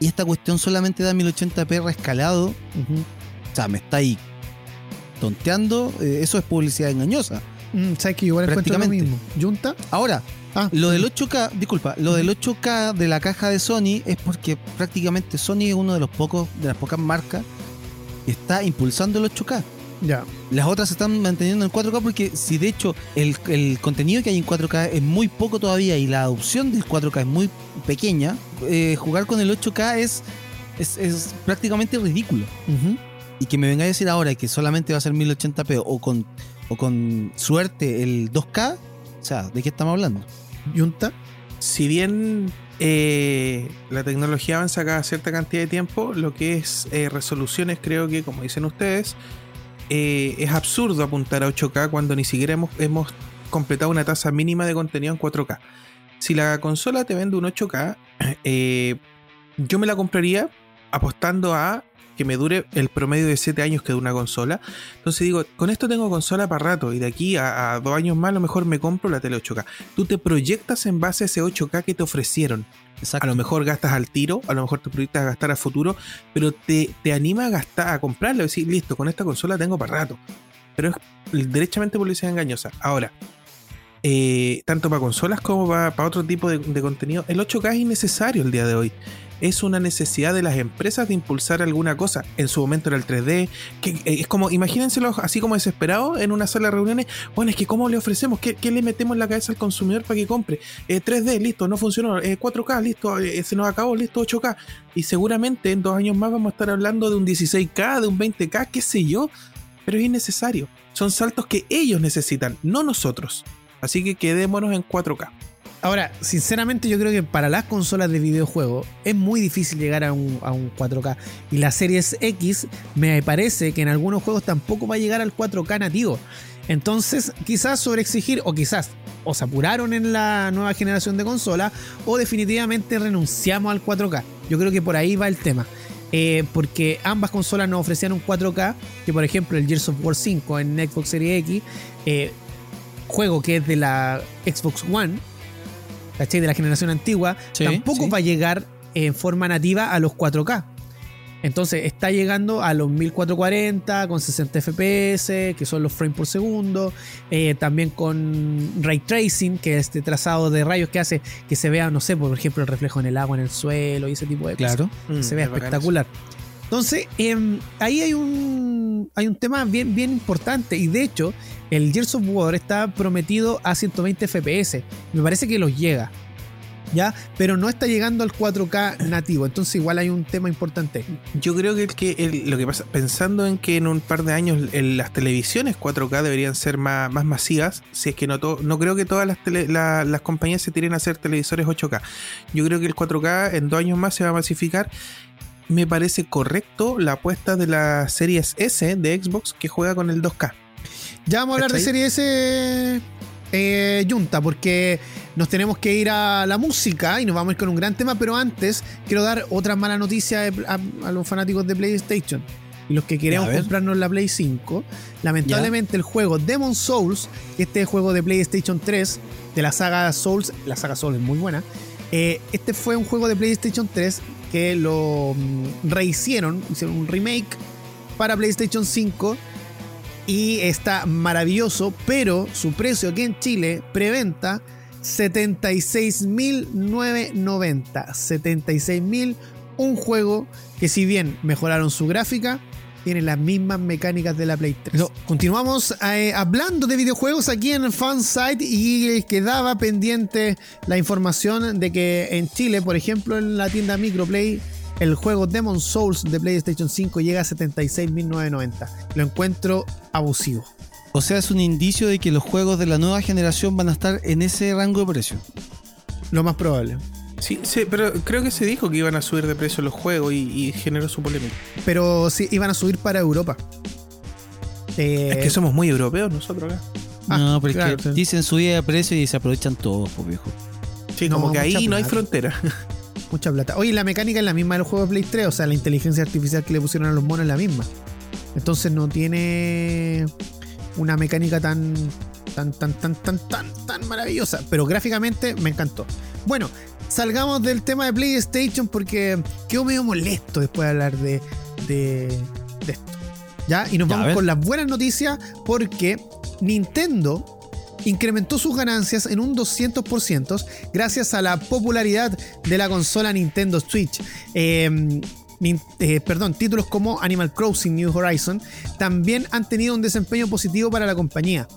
y esta cuestión solamente da 1080p rescalado. Ujú. O sea, me está ahí tonteando. eh, eso es publicidad engañosa. Mm, ¿Sabes que igual encuentro lo mismo? ¿Yunta? Ahora, Ah, lo del 8K, disculpa, lo del 8K de la caja de Sony es porque prácticamente Sony es uno de los pocos, de las pocas marcas que está impulsando el 8K. Ya. Las otras se están manteniendo en 4K porque si de hecho el, el contenido que hay en 4K es muy poco todavía y la adopción del 4K es muy pequeña, eh, jugar con el 8K es, es, es prácticamente ridículo. Y que me venga a decir ahora que solamente va a ser 1080p o con, o con suerte el 2K, o sea, ¿de qué estamos hablando? ¿Yunta? Si bien eh, la tecnología avanza cada cierta cantidad de tiempo, lo que es eh, resoluciones, creo que, como dicen ustedes, eh, es absurdo apuntar a 8K cuando ni siquiera hemos, hemos completado una tasa mínima de contenido en 4K. Si la consola te vende un 8K, [clears throat] eh, yo me la compraría apostando a que me dure el promedio de 7 años que dura una consola. Entonces digo, con esto tengo consola para rato y de aquí a, a dos años más a lo mejor me compro la tele 8K. Tú te proyectas en base a ese 8K que te ofrecieron. Exacto. A lo mejor gastas al tiro, a lo mejor te proyectas a gastar a futuro, pero te, te anima a gastar, a comprarlo, decir, listo, con esta consola tengo para rato. Pero es derechamente publicidad engañosa. Ahora, eh, tanto para consolas como para, para otro tipo de, de contenido, el 8K es innecesario el día de hoy. Es una necesidad de las empresas de impulsar alguna cosa. En su momento era el 3D, que eh, es como, imagínenselo así como desesperado en una sala de reuniones. Bueno, es que ¿cómo le ofrecemos? ¿Qué, qué le metemos en la cabeza al consumidor para que compre? Eh, 3D, listo, no funcionó. Eh, 4K, listo, eh, se nos acabó, listo, 8K. Y seguramente en dos años más vamos a estar hablando de un 16K, de un 20K, qué sé yo. Pero es innecesario. Son saltos que ellos necesitan, no nosotros. Así que quedémonos en 4K. Ahora, sinceramente yo creo que para las consolas de videojuego es muy difícil llegar a un, a un 4K. Y la Series X me parece que en algunos juegos tampoco va a llegar al 4K nativo. Entonces, quizás sobreexigir o quizás o se apuraron en la nueva generación de consola o definitivamente renunciamos al 4K. Yo creo que por ahí va el tema. Eh, porque ambas consolas nos ofrecían un 4K, que por ejemplo el Gears of War 5 en Xbox Series X eh, juego que es de la Xbox One, ¿cachai? De la generación antigua, Sí, tampoco sí. va a llegar en forma nativa a los 4K. Entonces está llegando a los 1440 con 60 FPS, que son los frames por segundo, eh, también con ray tracing, que es este trazado de rayos que hace que se vea, no sé, por ejemplo, el reflejo en el agua, en el suelo y ese tipo de cosas Claro. se Mm, vea bacán espectacular. Entonces, em, ahí hay un, hay un tema bien, bien importante. Y de hecho, el Gears of War está prometido a 120 FPS. Me parece que los llega. ¿Ya? Pero no está llegando al 4K nativo. Entonces, igual hay un tema importante. Yo creo que, el que lo que pasa, pensando en que en un par de años las televisiones 4K deberían ser más, más masivas, si es que no to- no creo que todas las, tele- la- las compañías se tiren a hacer televisores 8K. Yo creo que el 4K en dos años más se va a masificar. Me parece correcto la apuesta de la Series S de Xbox que juega con el 2K. Ya vamos a hablar de ¿Cachai? serie S eh, Junta, porque nos tenemos que ir a la música y nos vamos a ir con un gran tema, pero antes quiero dar otra mala noticia a, a los fanáticos de PlayStation. Y los que queremos comprarnos la Play 5, lamentablemente el juego Demon Souls, este juego de PlayStation 3, de la saga Souls, la saga Souls es muy buena, eh, este fue un juego de PlayStation 3 que lo mm, rehicieron, hicieron un remake para PlayStation 5 y está maravilloso, pero su precio aquí en Chile, preventa, 76.990. 76.000, un juego que si bien mejoraron su gráfica, tiene las mismas mecánicas de la Play 3. Continuamos eh, hablando de videojuegos aquí en Fansite y quedaba pendiente la información de que en Chile, por ejemplo, en la tienda Microplay, el juego Demon Souls de PlayStation 5 llega a 76.990. Lo encuentro abusivo. O sea, es un indicio de que los juegos de la nueva generación van a estar en ese rango de precio. Lo más probable. Sí, sí, pero creo que se dijo que iban a subir de precio los juegos y, y generó su polémica. Pero sí, iban a subir para Europa. Eh, Es que somos muy europeos nosotros acá. Ah, no, pero claro, es que claro. dicen subida de precio y se aprovechan todos, pues viejo. Sí, No, como que ahí no hay frontera. [laughs] mucha plata. Oye, la mecánica es la misma del juego de Play 3, o sea, la inteligencia artificial que le pusieron a los monos es la misma. Entonces no tiene una mecánica tan tan tan tan tan tan tan maravillosa, pero gráficamente me encantó. Bueno, salgamos del tema de PlayStation porque quedo medio molesto después de hablar de, de, de esto. ¿Ya? Y nos Ya, vamos con las buenas noticias porque Nintendo incrementó sus ganancias en un 200% gracias a la popularidad de la consola Nintendo Switch. Eh, nin- eh, perdón, títulos como Animal Crossing New Horizon también han tenido un desempeño positivo para la compañía.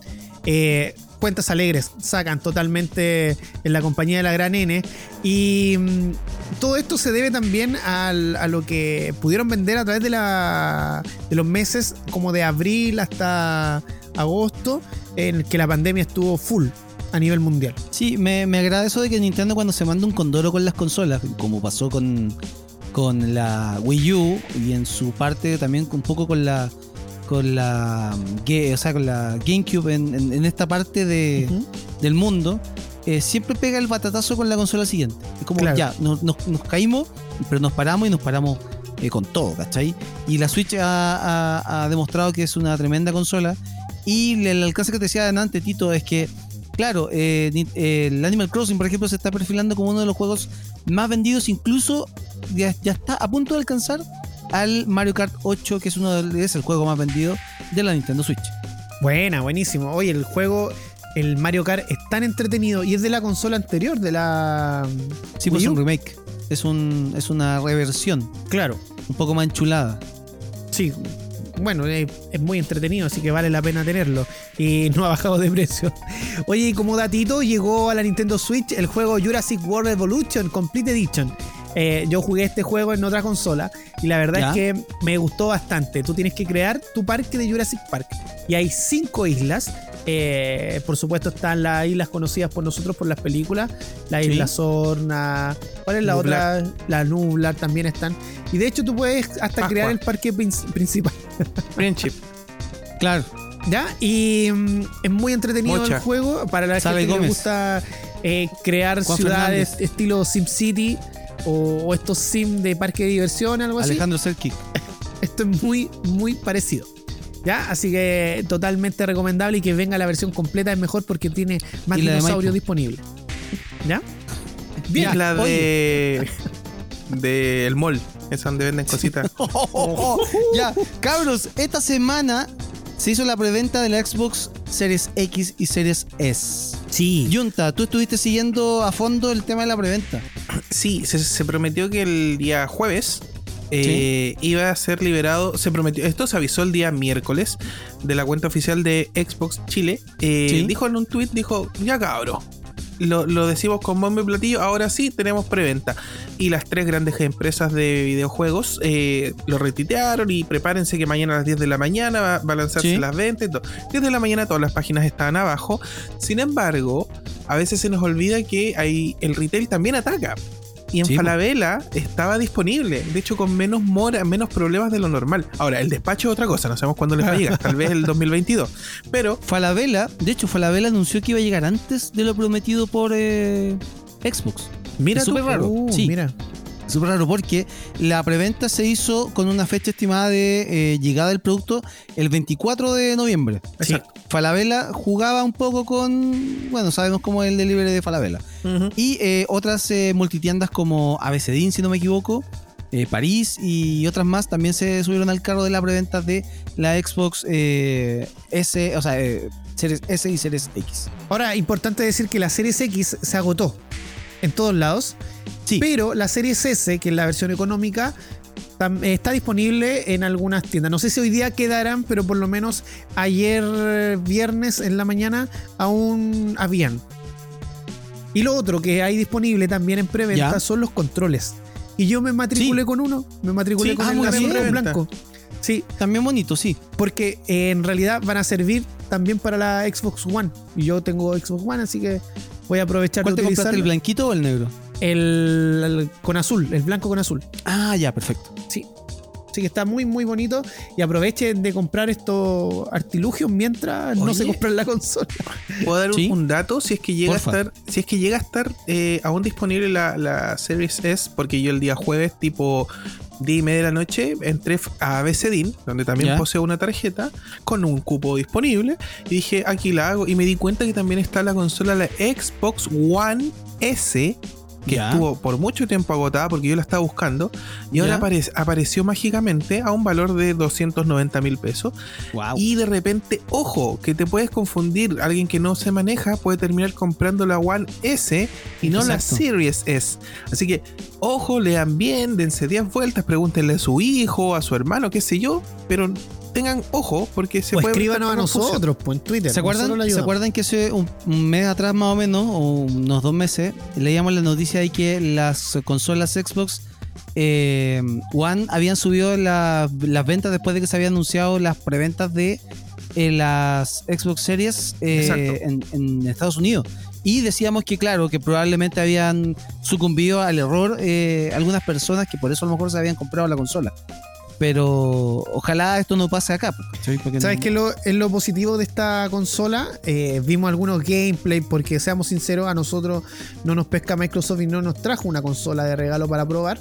Eh, cuentas alegres sacan totalmente en la compañía de la gran N y mm, todo esto se debe también a lo que pudieron vender a través de, la, de los meses como de abril hasta agosto en que la pandemia estuvo full a nivel mundial. Sí, me, me agrada eso de que Nintendo cuando se manda un condoro con las consolas, como pasó con, con la Wii U y en su parte también un poco con la con la o sea, con la GameCube en, en- en esta parte de, del mundo, eh, siempre pega el batatazo con la consola siguiente. Es como Claro. ya, nos, nos- nos caímos, pero nos paramos y nos paramos eh, con todo, ¿cachai? Y la Switch ha, ha- ha demostrado que es una tremenda consola. Y el alcance que te decía antes, Tito, es que, claro, eh, eh, el Animal Crossing, por ejemplo, se está perfilando como uno de los juegos más vendidos, incluso ya, ya está a punto de alcanzar al Mario Kart 8, que es uno de, es el juego más vendido de la Nintendo Switch. Buena, buenísimo. Oye, el juego, el Mario Kart es tan entretenido y es de la consola anterior, de la... Sí, pues es un remake. Es, un, es una reversión, Claro, un poco más enchulada. sí. Bueno, es, es muy entretenido, así que vale la pena tenerlo. Y no ha bajado de precio. [laughs] Oye, y como datito, llegó a la Nintendo Switch el juego Jurassic World Evolution Complete Edition. Eh, yo jugué este juego en otra consola y la verdad Ya. es que me gustó bastante. Tú tienes que crear tu parque de Jurassic Park y hay cinco islas. Eh, por supuesto están las islas conocidas por nosotros por las películas, la Sí. isla Sorna, ¿cuál es la Nublar. otra? La Nublar también están. Y de hecho tú puedes hasta Pascua. crear el parque prin- principal. [laughs] Friendship. Claro. ¿Ya? Y mm, es muy entretenido Mocha. el juego para la gente que le gusta eh, crear Juan ciudades Fernández. estilo SimCity o, o estos sim de parque de diversión, algo así. Alejandro Serki. Esto es muy, muy parecido. ¿Ya? Así que totalmente recomendable y que venga la versión completa es mejor porque tiene más de dinosaurios disponibles. ¿Ya? Bien, la oye. de. del mall. Es donde venden cositas. [laughs] ya, cabros, esta semana se hizo la preventa de la Xbox Series X y Series S. Sí. Junta, tú estuviste siguiendo a fondo el tema de la preventa. [clears throat] Sí, se, se prometió que el día jueves eh, iba a ser liberado. Se prometió. Esto se avisó el día miércoles de la cuenta oficial de Xbox Chile. Eh, Sí. Dijo en un tweet, dijo, ya cabro. Lo, lo decimos con bombo y platillo, ahora sí tenemos preventa. Y las tres grandes empresas de videojuegos eh, lo retitearon y prepárense que mañana a las 10 de la mañana va, va a lanzarse Sí. las ventas. y todo. 10 de la mañana todas las páginas estaban abajo. Sin embargo, a veces se nos olvida que hay, el retail también ataca. Y en Sí. Falabella estaba disponible, de hecho con menos mora, menos problemas de lo normal. Ahora, el despacho es otra cosa, no sabemos cuándo les va a llegar, tal vez el 2022. Pero Falabella, de hecho, Falabella anunció que iba a llegar antes de lo prometido por eh, Xbox. mira Es tú, raro. Uh, sí. Mira. Súper raro porque la preventa se hizo con una fecha estimada de eh, llegada del producto el 24 de noviembre. Exacto. Falabella jugaba un poco con, bueno, sabemos cómo es el delivery de Falabella. Y eh, otras eh, multitiendas como ABCDIN, si no me equivoco, eh, París y otras más también se subieron al carro de la preventa de la Xbox eh, S, o sea, eh, Series S y Series X. Ahora, importante decir que la Series X se agotó en todos lados, Sí, pero la Series S, que es la versión económica, está disponible en algunas tiendas. No sé si hoy día quedarán, pero por lo menos ayer viernes en la mañana aún habían. Y lo otro que hay disponible también en preventa Ya. son los controles. Y yo me matriculé Sí. con uno, me matriculé Sí, con ah, el azul blanco. Sí, también bonito, sí. porque eh, en realidad van a servir también para la Xbox One. Y yo tengo Xbox One, así que voy a aprovechar ¿Cuál de te compraste, el utilizarlo. blanquito o el negro? El, el con azul, el blanco con azul. Ah, ya, perfecto. Sí. Así que está muy, muy bonito. Y aprovechen de comprar estos artilugios mientras no se compran la consola. [laughs] ¿Puedo dar un- Sí. un dato? Si es que llega Porfa. a estar, si es que llega a estar eh, aún disponible la, la Series S, porque yo el día jueves, tipo 10 y media de la noche, entré a BCDIN, donde también poseo una tarjeta, con un cupo disponible, y dije, aquí la hago, y me di cuenta que también está la consola, la Xbox One S, que Ya. estuvo por mucho tiempo agotada porque yo la estaba buscando, y ahora apare- apareció mágicamente a un valor de 290 mil pesos. Wow. Y de repente, ojo, que te puedes confundir. Alguien que no se maneja puede terminar comprando la One S y no la. Series S. Así que, ojo, lean bien, dense 10 vueltas, pregúntenle a su hijo, a su hermano, qué sé yo, pero tengan ojo porque se o puede. escríbanos a nosotros, pues en Twitter. ¿Se acuerdan, ¿Se acuerdan que hace un, mes atrás más o menos, o unos dos meses, leíamos la noticia de que las consolas Xbox eh, One habían subido la- las ventas después de que se habían anunciado las preventas de eh, las Xbox Series eh, en, en Estados Unidos. Y decíamos que, claro, que probablemente habían sucumbido al error eh, algunas personas que por eso a lo mejor se habían comprado la consola. Pero ojalá esto no pase acá. ¿Sabes no- qué es lo, es lo positivo de esta consola? Eh, vimos algunos gameplay, porque seamos sinceros, a nosotros no nos pesca Microsoft y no nos trajo una consola de regalo para probar.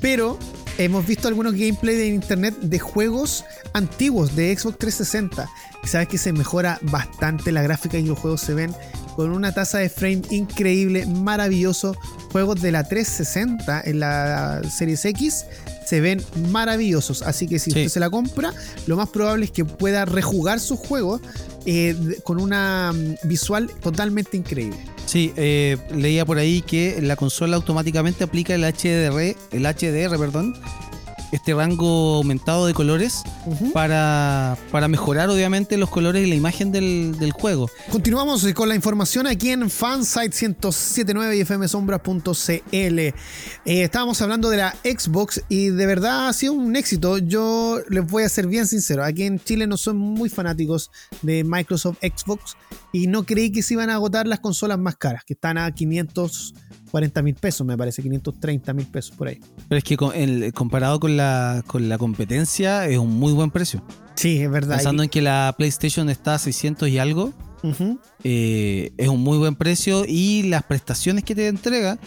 Pero hemos visto algunos gameplay de internet de juegos antiguos de Xbox 360. Y sabes que se mejora bastante la gráfica y los juegos se ven con una tasa de frame increíble, maravilloso. Juegos de la 360 en la Series X se ven maravillosos. Así que si Sí. usted se la compra, lo más probable es que pueda rejugar sus juegos eh, con una mm, visual totalmente increíble. Sí, eh, leía por ahí que la consola automáticamente aplica el HDR, el HDR, perdón, este rango aumentado de colores para, para mejorar obviamente los colores y la imagen del, del juego. Continuamos con la información aquí en Fansite 1079 y fmsombras.cl. Eh, estábamos hablando de la Xbox y de verdad ha sido un éxito. Yo les voy a ser bien sincero. Aquí en Chile no son muy fanáticos de Microsoft Xbox y no creí que se iban a agotar las consolas más caras, que están a 540 mil pesos, me parece, 530 mil pesos por ahí. Pero es que con- el- comparado con la, con la competencia es un muy buen precio. Sí, es verdad. Pensando Y- en que la PlayStation está a 600 y algo, eh, es un muy buen precio y las prestaciones que te entrega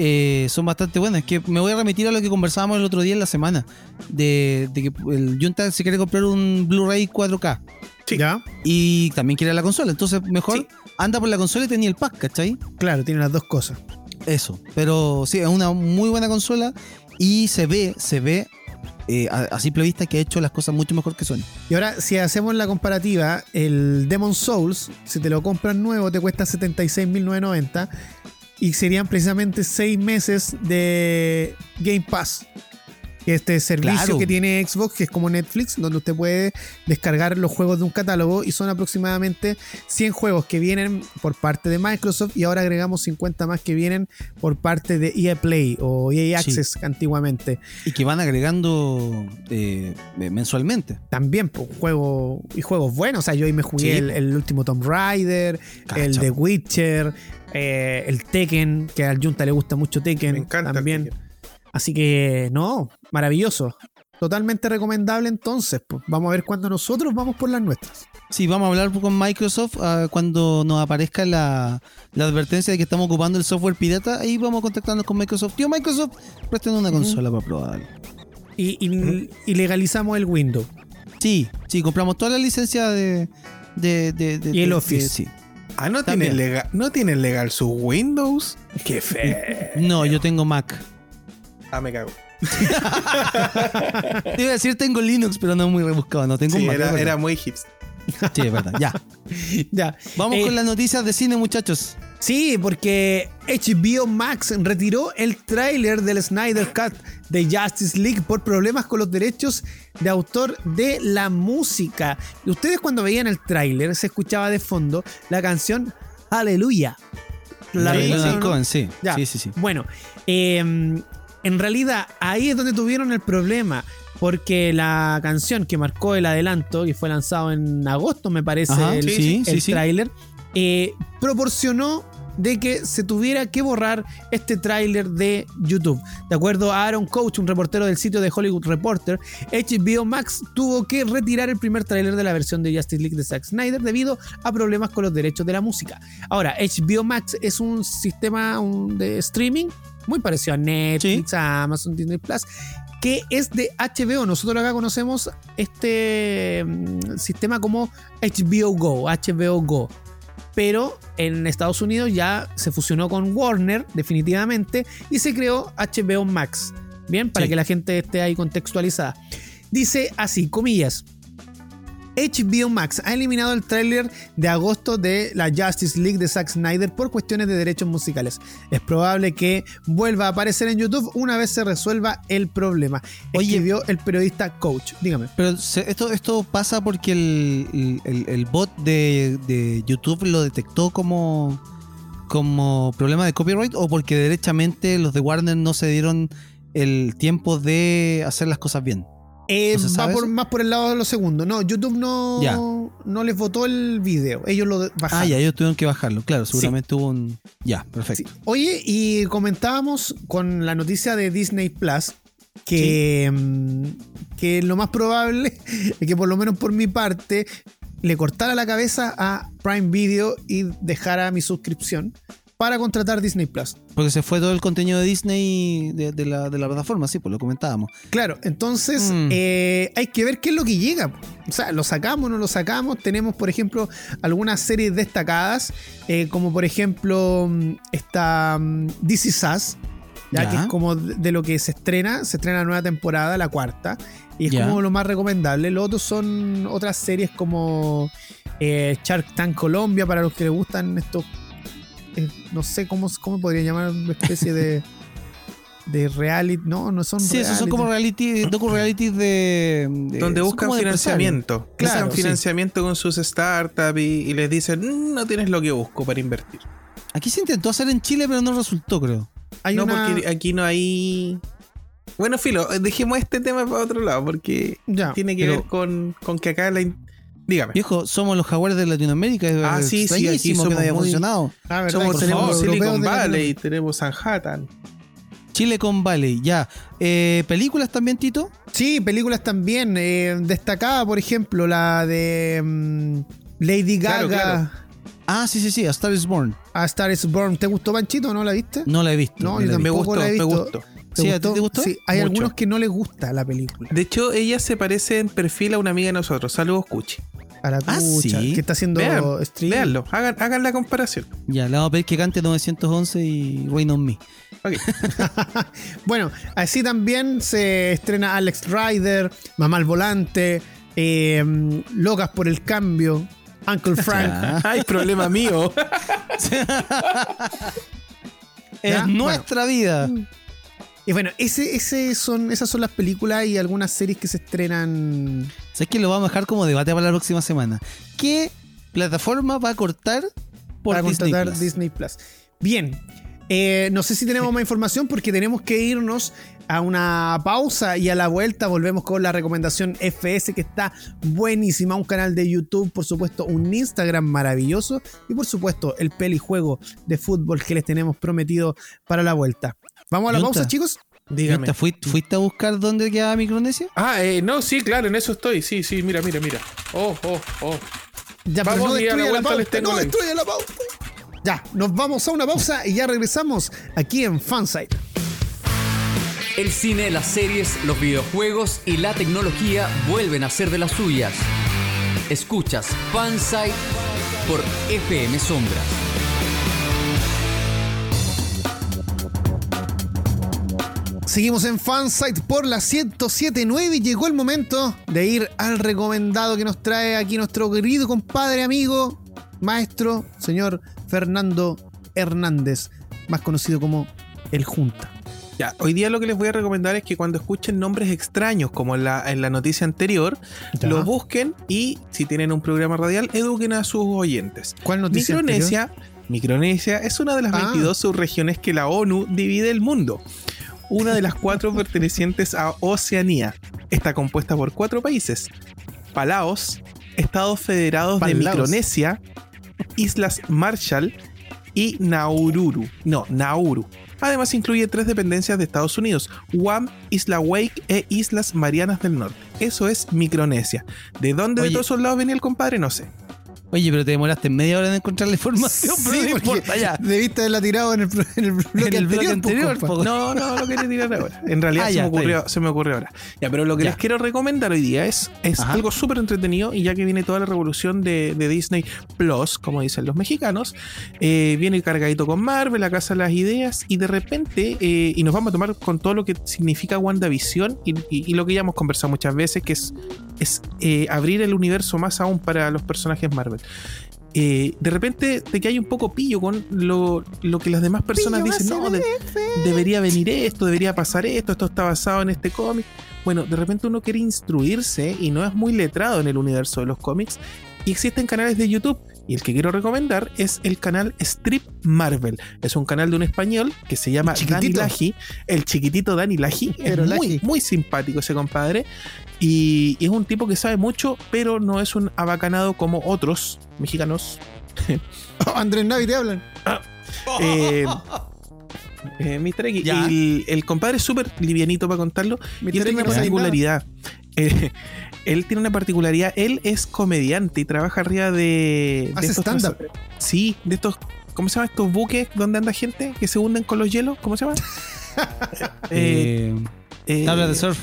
eh, son bastante buenas. Que me voy a remitir a lo que conversábamos el otro día en la semana. De, de que el Junta se quiere comprar un Blu-ray 4K. ¿Ya? Y también quiere la consola. Entonces, mejor Sí. anda por la consola y tenía el pack, ¿cachai? Claro, tiene las dos cosas. Eso. Pero sí, es una muy buena consola. Y se ve, se ve eh, a, a simple vista que ha hecho las cosas mucho mejor que Sony. Y ahora, si hacemos la comparativa, el Demon Souls, si te lo compras nuevo, te cuesta 76.990 y serían precisamente 6 meses de Game Pass. Este servicio Claro. que tiene Xbox, que es como Netflix, donde usted puede descargar los juegos de un catálogo y son aproximadamente 100 juegos que vienen por parte de Microsoft y ahora agregamos 50 más que vienen por parte de EA Play o EA Sí. Access antiguamente. Y que van agregando eh, mensualmente. también pues, juego y juegos buenos. O sea, yo hoy me jugué Sí. el, el último Tomb Raider, Cacha. el de Witcher, eh, el Tekken, que al Junta le gusta mucho Tekken Me encanta el también. Tekken. Así que, no, maravilloso. Totalmente recomendable entonces. Pues vamos a ver cuándo nosotros vamos por las nuestras. Sí, vamos a hablar con Microsoft cuando nos aparezca la, la advertencia de que estamos ocupando el software pirata. Ahí vamos a contactarnos con Microsoft. Tío, Microsoft, presten una consola para probar. Y, y- y legalizamos el Windows. Sí, sí, compramos toda la licencia de. de, de- de- Y el de- Office. sí. Ah, ¿no tienen, legal, ¿no tienen legal su Windows? Qué fe. No, yo tengo Mac. Ah, me cago. [laughs] Te iba a decir tengo Linux, pero no es muy rebuscado. No tengo un Sí, era, muy hipster. Sí, es verdad. Ya. [laughs] ya. Vamos Eh, con las noticias de cine, muchachos. Sí, porque HBO Max retiró el tráiler del Snyder Cut de Justice League por problemas con los derechos de autor de la música. Y ustedes cuando veían el tráiler se escuchaba de fondo la canción Aleluya. La De sí. Ya. Sí, sí, sí. Bueno, eh, en realidad ahí es donde tuvieron el problema. Porque la canción que marcó el adelanto, que fue lanzado en agosto, me parece, Ajá, el, sí, el sí. tráiler, eh, proporcionó de que se tuviera que borrar este tráiler de YouTube. De acuerdo a Aaron Coach, un reportero del sitio de Hollywood Reporter, HBO Max tuvo que retirar el primer tráiler de la versión de Justice League de Zack Snyder debido a problemas con los derechos de la música. Ahora, HBO Max es un sistema de streaming muy parecido a Netflix, a Amazon Disney Plus, que es de HBO. Nosotros acá conocemos este mm, sistema como HBO Go, HBO Go. Pero en Estados Unidos ya se fusionó con Warner definitivamente y se creó HBO Max. Bien, para Sí. que la gente esté ahí contextualizada. Dice así, comillas. HBO Max ha eliminado el tráiler de agosto de la Justice League de Zack Snyder por cuestiones de derechos musicales. Es probable que vuelva a aparecer en YouTube una vez se resuelva el problema. Oye. Escribió el periodista Coach. Dígame. Pero esto, esto pasa porque el, el- el bot de, de YouTube lo detectó como, como problema de copyright o porque derechamente los de Warner no se dieron el tiempo de hacer las cosas bien. Eh, ¿No se va por, más por el lado de los segundos. No, YouTube no, Ya. no les votó el video. Ellos lo bajaron. Ah, ya, ellos tuvieron que bajarlo. Claro, seguramente hubo un... Ya, perfecto. Sí. Oye, y comentábamos con la noticia de Disney Plus que, mm, que lo más probable [laughs] es que por lo menos por mi parte le cortara la cabeza a Prime Video y dejara mi suscripción para contratar Disney Plus. Porque se fue todo el contenido de Disney de, de la, de la plataforma, sí, pues lo comentábamos. Claro, entonces Mm. eh, hay que ver qué es lo que llega. O sea, lo sacamos, no lo sacamos. Tenemos, por ejemplo, algunas series destacadas, eh, como por ejemplo mm, esta mm, This Is Us, ya, Ya. que es como de lo que se estrena, se estrena la nueva temporada, la cuarta, y es Ya. como lo más recomendable. Los otros son otras series como eh, Shark Tank Colombia, para los que les gustan estos, no sé cómo, cómo podría llamar, una especie de... De reality, no, no son Sí, esos son como reality, docu-realities de, de- Donde buscan financiamiento. Claro, buscan sí. financiamiento con sus startups y, y les dicen, "Mm, no tienes lo que busco para invertir. Aquí se intentó hacer en Chile, pero no resultó, creo. Hay no, una- porque aquí no hay... Bueno, Filo, dejemos este tema para otro lado porque Ya. tiene que pero- ver con, con que acá la... in- Dígame. Viejo, somos los jaguares de Latinoamérica. Ah, sí, sí, aquí que no haya muy- funcionado. Ah, ¿verdad? Somos tenemos europeos Silicon Valley, tenemos Manhattan. Chile con Valley, ya. Eh, ¿Películas también, Tito? Sí, películas también. eh, destacada, por ejemplo, la de mm, Lady Gaga. Claro, claro. Ah, sí, sí, sí, A Star is Born. A Star is Born. ¿Te gustó Panchito o no la viste? No la he visto. No, yo he Me visto. tampoco gustó, la he me visto. Gustó. Sí, ¿a ti te gustó? Sí, hay Mucho. algunos que no les gusta la película. De hecho, ella se parece en perfil a una amiga de nosotros. Saludos, Cuchi. A la Ah, cucha, sí. que está haciendo Vean, stream. Véanlo, hagan, hagan la comparación. Ya, le vamos a pedir que cante 911 y Rain on Me. Ok. [laughs] Bueno, así también se estrena Alex Rider, Mamá al Volante, eh, Locas por el Cambio, Uncle [laughs] Frank. Ay, problema mío. [laughs] Es Ya, nuestra vida. Y bueno, ese, ese son, esas son las películas y algunas series que se estrenan. ¿Sabes que lo vamos a dejar como debate para la próxima semana? ¿Qué plataforma va a cortar por para Disney contratar Plus? Disney Plus. Bien. eh, no sé si tenemos [laughs] más información porque tenemos que irnos a una pausa y a la vuelta volvemos con la recomendación FS que está buenísima. Un canal de YouTube, por supuesto, un Instagram maravilloso y por supuesto el pelijuego de fútbol que les tenemos prometido para la vuelta. Vamos a la Junta. pausa, chicos. Dígame. ¿Fuiste, fuiste- fuiste a buscar dónde quedaba Micronesia? Ah, eh, no, sí, claro, en eso estoy. Sí, sí, mira, mira, mira. Oh, oh, oh. Ya, Vamos, pero no la destruya la, tengo No la- destruya la pausa. Ya, nos vamos a una pausa y ya regresamos aquí en Fansite. El cine, las series, los videojuegos y la tecnología vuelven a ser de las suyas. Escuchas Fansite por FM Sombras. Seguimos en Fansite por la 1079 y llegó el momento de ir al recomendado que nos trae aquí nuestro querido compadre, amigo, maestro, señor Fernando Hernández, más conocido como El Junta. Ya, hoy día lo que les voy a recomendar es que cuando escuchen nombres extraños, como en la, en la noticia anterior, Ya. lo busquen y, si tienen un programa radial, eduquen a sus oyentes. ¿Cuál noticia Micronesia, Micronesia es una de las Ah. 22 subregiones que la ONU divide el mundo. Una de las cuatro pertenecientes a Oceanía. Está compuesta por cuatro países: Palaos, Estados Federados de. Micronesia, Islas Marshall y Naururu. No, Nauru. Además incluye tres dependencias de Estados Unidos, Guam, Isla Wake e Islas Marianas del Norte. Eso es Micronesia. ¿De dónde de todos esos lados venía el compadre? No sé. Oye, pero te demoraste media hora en encontrar la información, pero no importa ya. debiste haberla tirado en el, en el bloque En el bloque anterior. No, no, lo quería tirar ahora. En realidad Ah, se, ya, me ocurrió, se me ocurrió ahora. Ya, pero lo que Ya. les quiero recomendar hoy día es, es Ajá. algo súper entretenido y ya que viene toda la revolución de, de Disney Plus, como dicen los mexicanos, eh, viene cargadito con Marvel, la Casa de las Ideas y de repente, eh, y nos vamos a tomar con todo lo que significa WandaVision y, y- y lo que ya hemos conversado muchas veces, que es, es eh, abrir el universo más aún para los personajes Marvel. Eh, de repente te cae un poco pillo con lo, lo que las demás personas Pillo, dicen, no, de- debería venir esto, debería pasar esto, esto está basado en este cómic. Bueno, de repente uno quiere instruirse y no es muy letrado en el universo de los cómics. Y existen canales de YouTube. Y el que quiero recomendar es el canal Strip Marvel. Es un canal de un español que se llama Dani. Laji, el chiquitito Dani Laji. Es muy, Laji. muy simpático ese compadre. Y es un tipo que sabe mucho, pero no es un abacanado como otros mexicanos Oh, [laughs] Andrés Navi te hablan. eh, eh, Mr. X. Ya. El, el compadre es súper livianito para contarlo. Mr. Y él tiene una particularidad. Eh, [laughs] él tiene una particularidad. Él es comediante y trabaja arriba de. de Hace estos stand-up. Sí, de estos. ¿Cómo se llama estos buques donde anda gente que se hunden con los hielos? ¿Cómo se llama? [laughs] Eh, tabla de surf,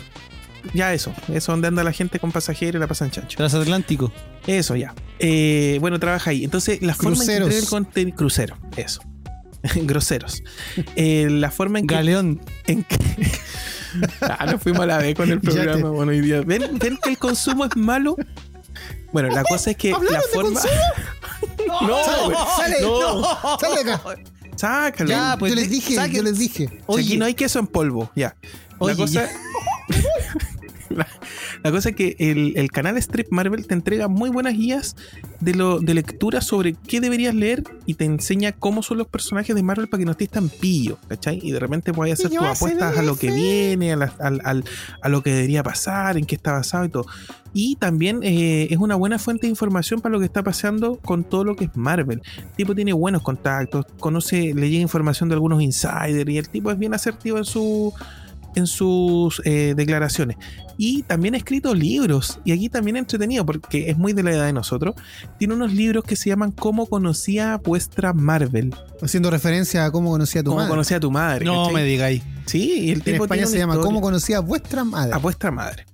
Ya eso. Eso donde anda la gente con pasajeros y la pasan chancho. transatlántico. Eso ya. Eh, bueno, trabaja ahí. Entonces, la forma en que Cruceros. entrega el contenido. Crucero, eso. [laughs] Groseros. Eh, la forma en que Galeón. en que. [laughs] ah, nos fuimos a la vez con el [laughs] Ya te- programa. Bueno, hoy día. ¿Ven, ven que el consumo es malo? Bueno, la cosa es que la ¿Hablaron de forma. no, güey, Sale, no, no, sale acá. sácalo. Ya, pues, yo les dije, saque- yo les dije. Oye, aquí no hay queso en polvo, ya. Oye, la cosa. [laughs] la, la cosa es que el, el canal Strip Marvel te entrega muy buenas guías de, lo, de lectura sobre qué deberías leer y te enseña cómo son los personajes de Marvel para que no estés tan pillo, ¿cachai? Y de repente puedes hacer tus apuestas a lo que viene, a, la- al- al- a lo que debería pasar, en qué está basado y todo. Y también eh, es una buena fuente de información para lo que está pasando con todo lo que es Marvel. El tipo tiene buenos contactos, conoce, le llega información de algunos insiders y el tipo es bien asertivo en su en sus eh, declaraciones. Y también ha escrito libros. Y aquí también entretenido, porque es muy de la edad de nosotros. Tiene unos libros que se llaman Cómo conocía vuestra Marvel. Haciendo referencia a cómo conocía a tu Cómo madre. conocía a tu madre. No ¿cachai? me digáis. Sí, y el En tipo España tiene se llama historia- cómo conocía a vuestra madre. a vuestra madre.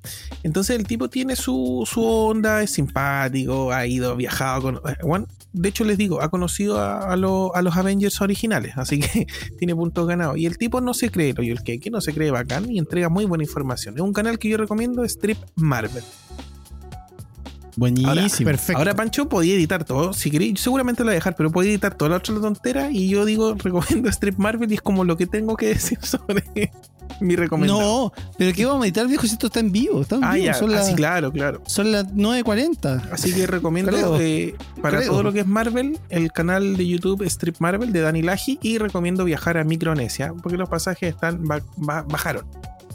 Entonces el tipo tiene su, su onda, es simpático, ha ido, viajado con... eh, bueno, de hecho les digo, ha conocido a, a lo- a los Avengers originales, así que [laughs] tiene puntos ganados. Y el tipo no se cree lo el que no se cree bacán y entrega muy buena información. Es un canal que yo recomiendo, Strip Marvel. Ahora, Buenísimo. Perfecto. Ahora Pancho podía editar todo, si queréis, seguramente lo voy a dejar, pero podía editar toda la otra tontera y yo digo, [laughs] recomiendo Strip Marvel y es como lo que tengo que decir [laughs] sobre mi recomendado. no, pero ¿qué vamos a editar, viejo? Si esto está en vivo. Está en Ah, vivo. ya, Son, ah, las- sí, claro, claro. son las 9.40. Así que recomiendo eh, para Creo. todo lo que es Marvel, el canal de YouTube Strip Marvel de Dani Laji y recomiendo viajar a Micronesia porque los pasajes están ba- ba- bajaron.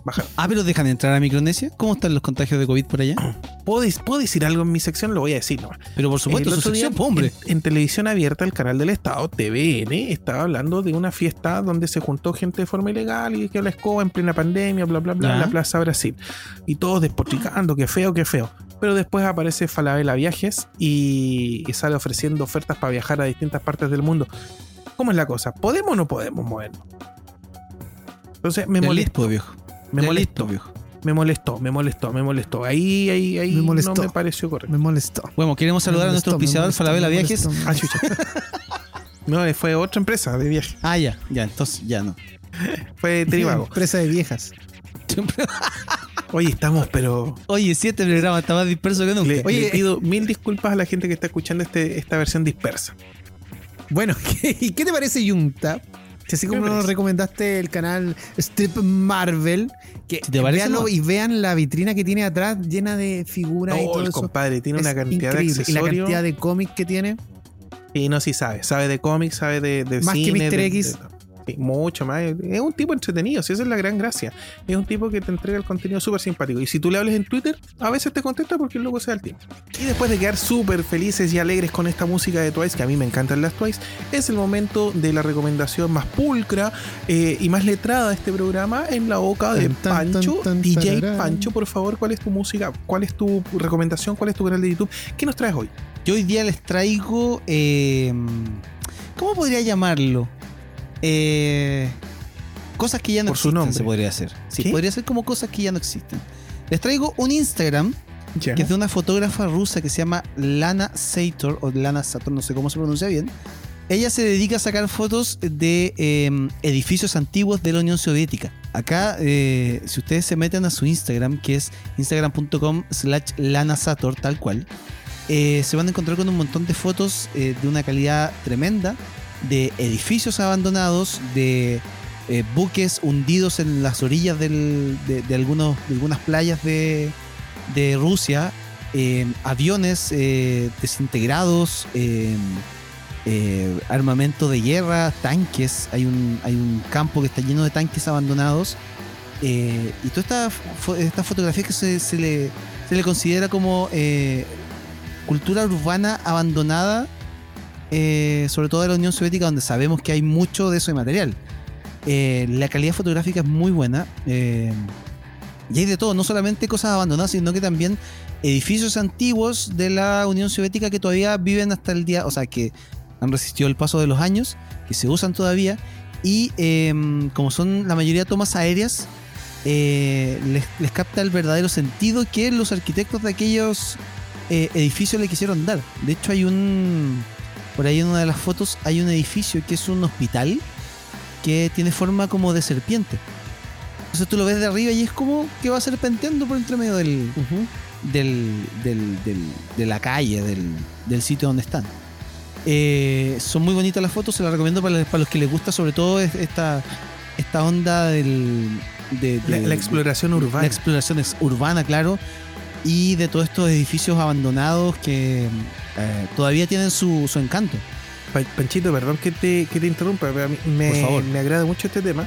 Bajaron. Ah, pero dejan entrar a Micronesia. ¿Cómo están los contagios de COVID por allá? [clears throat] ¿Puedo, dec- puedo decir algo en mi sección? Lo voy a decir nomás. Pero por supuesto, su día, hombre. En, en televisión abierta, el canal del Estado, TVN, estaba hablando de una fiesta donde se juntó gente de forma ilegal y que la escoba en plena pandemia, bla, bla, bla, en la Plaza Brasil. Y todos despotricando, qué feo, qué feo. Pero después aparece Falabella Viajes y, y sale ofreciendo ofertas para viajar a distintas partes del mundo. ¿Cómo es la cosa? ¿Podemos o no podemos movernos? Entonces me listo, viejo. Me Ya molestó, listo, viejo. me molestó, me molestó, me molestó. Ahí, ahí, ahí Me molestó. no me pareció correcto. Me molestó. Bueno, queremos saludar a nuestro auspiciador Falabella Viajes. Ah, chucha. [laughs] No, fue otra empresa de viaje. Ah, ya, ya, entonces ya no. [laughs] Fue Trivago. [laughs] Empresa de viejas. Oye, estamos, pero Oye, si este programa está más disperso que nunca. le, Oye, le pido mil disculpas a la gente que está escuchando este, esta versión dispersa. Bueno, ¿qué, ¿y qué te parece Junta? Así como ¿Qué me nos recomendaste el canal Strip Marvel, que te y vean la vitrina que tiene atrás llena de figuras y todo el eso. compadre tiene Es una cantidad increíble. de Y la cantidad de cómics que tiene. Y no, sí sabe. Sabe de cómics, sabe de, de Más que cine. Mr. de- X. de- mucho más. Es un tipo entretenido, sí, esa es la gran gracia. Es un tipo que te entrega el contenido súper simpático. Y si tú le hables en Twitter, a veces te contesta porque el loco se da el tiempo. Y después de quedar súper felices y alegres con esta música de Twice, que a mí me encantan las Twice, es el momento de la recomendación más pulcra eh, y más letrada de este programa en la boca de Tan, Pancho. tan, tan, DJ. Pancho, por favor, ¿cuál es tu música? ¿Cuál es tu recomendación? ¿Cuál es tu canal de YouTube? ¿Qué nos traes hoy? Yo hoy día les traigo. eh, ¿Cómo podría llamarlo? Eh, cosas que ya no Por su existen, nombre. se podría hacer. Sí, ¿Qué? podría ser como cosas que ya no existen. Les traigo un Instagram Ya. que es de una fotógrafa rusa que se llama Lana Sator, o Lana Sator, no sé cómo se pronuncia bien. Ella se dedica a sacar fotos de eh, edificios antiguos de la Unión Soviética. Acá, eh, si ustedes se meten a su Instagram, que es instagram.com slash lanasator, tal cual, eh, se van a encontrar con un montón de fotos eh, de una calidad tremenda, de edificios abandonados, de eh, buques hundidos en las orillas del- de, de algunos, de algunas playas de, de Rusia, eh, aviones eh, desintegrados, eh, eh, armamento de guerra, tanques, hay un, hay un campo que está lleno de tanques abandonados. eh, y toda esta, fo- esta fotografía que se, se le, se le considera como cultura urbana abandonada, eh, sobre todo de la Unión Soviética, donde sabemos que hay mucho de eso de material. Eh, la calidad fotográfica es muy buena. eh, y hay de todo, no solamente cosas abandonadas, sino que también edificios antiguos de la Unión Soviética que todavía viven hasta el día, o sea, que han resistido el paso de los años, que se usan todavía. Y eh, como son la mayoría tomas aéreas, les, capta el verdadero sentido que los arquitectos de aquellos edificios le quisieron dar. De hecho, hay un. Por ahí en una de las fotos hay un edificio que es un hospital que tiene forma como de serpiente. Entonces tú lo ves de arriba y es como que va serpenteando por entre medio del, del, del- del- de la calle, del, del sitio donde están. Eh, son muy bonitas las fotos, se las recomiendo para, para los que les gusta sobre todo es- esta, esta onda del, de, La, exploración urbana. la exploración es urbana, claro, y de todos estos edificios abandonados que eh, todavía tienen su, su encanto. Pa- Panchito, perdón que te, que te interrumpa, pero a mí me, Por favor. me agrada mucho este tema.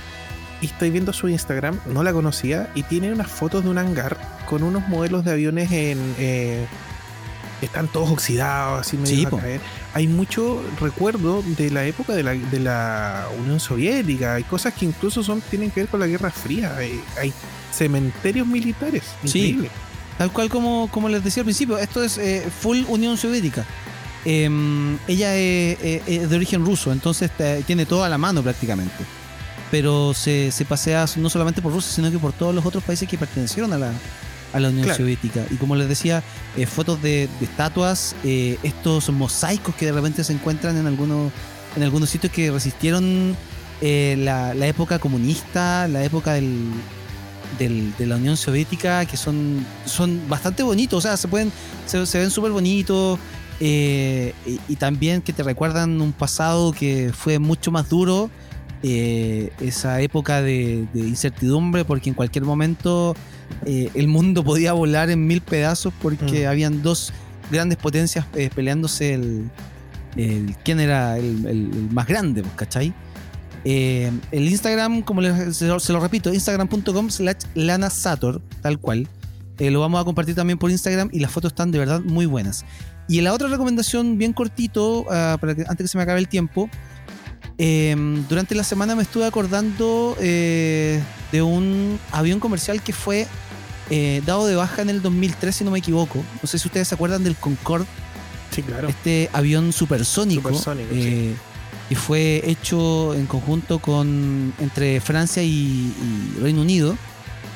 Y estoy viendo su Instagram, no la conocía, y tiene unas fotos de un hangar con unos modelos de aviones en. eh, están todos oxidados, así medio Sí, a caer. Hay mucho recuerdo de la época de la, de la Unión Soviética. Hay cosas que incluso son tienen que ver con la Guerra Fría. Hay, hay cementerios militares. Sí. Tal cual como, como les decía al principio, esto es eh, full Unión Soviética. Em, ella es, es- es de origen ruso, entonces eh, tiene todo a la mano prácticamente. Pero se, se pasea no solamente por Rusia, sino que por todos los otros países que pertenecieron a la, a la Unión Claro. Soviética. Y como les decía, eh, fotos de, de estatuas, eh, estos mosaicos que de repente se encuentran en algunos, en algunos sitios que resistieron eh, la, la época comunista, la época del, del- de la Unión Soviética, que son, son bastante bonitos, o sea, se pueden, se, se ven súper bonitos. eh, y, y también que te recuerdan un pasado que fue mucho más duro, eh, esa época de, de incertidumbre, porque en cualquier momento eh, el mundo [laughs] podía volar en mil pedazos porque Mm. habían dos grandes potencias peleándose el, el- quién era el, el- el más grande, pues, ¿cachai? Eh, el Instagram, como les- se, lo, se lo repito, instagram.com slash lanasator, tal cual. Eh, lo vamos a compartir también por Instagram y las fotos están de verdad muy buenas. Y la otra recomendación, bien cortito, ah, para que, antes que se me acabe el tiempo, eh, durante la semana me estuve acordando eh, de un avión comercial que fue dado de baja en el 2003, si no me equivoco. No sé si ustedes se acuerdan del Concorde, Sí, claro. este avión supersónico, Supersónico, que fue hecho en conjunto con entre Francia y, y Reino Unido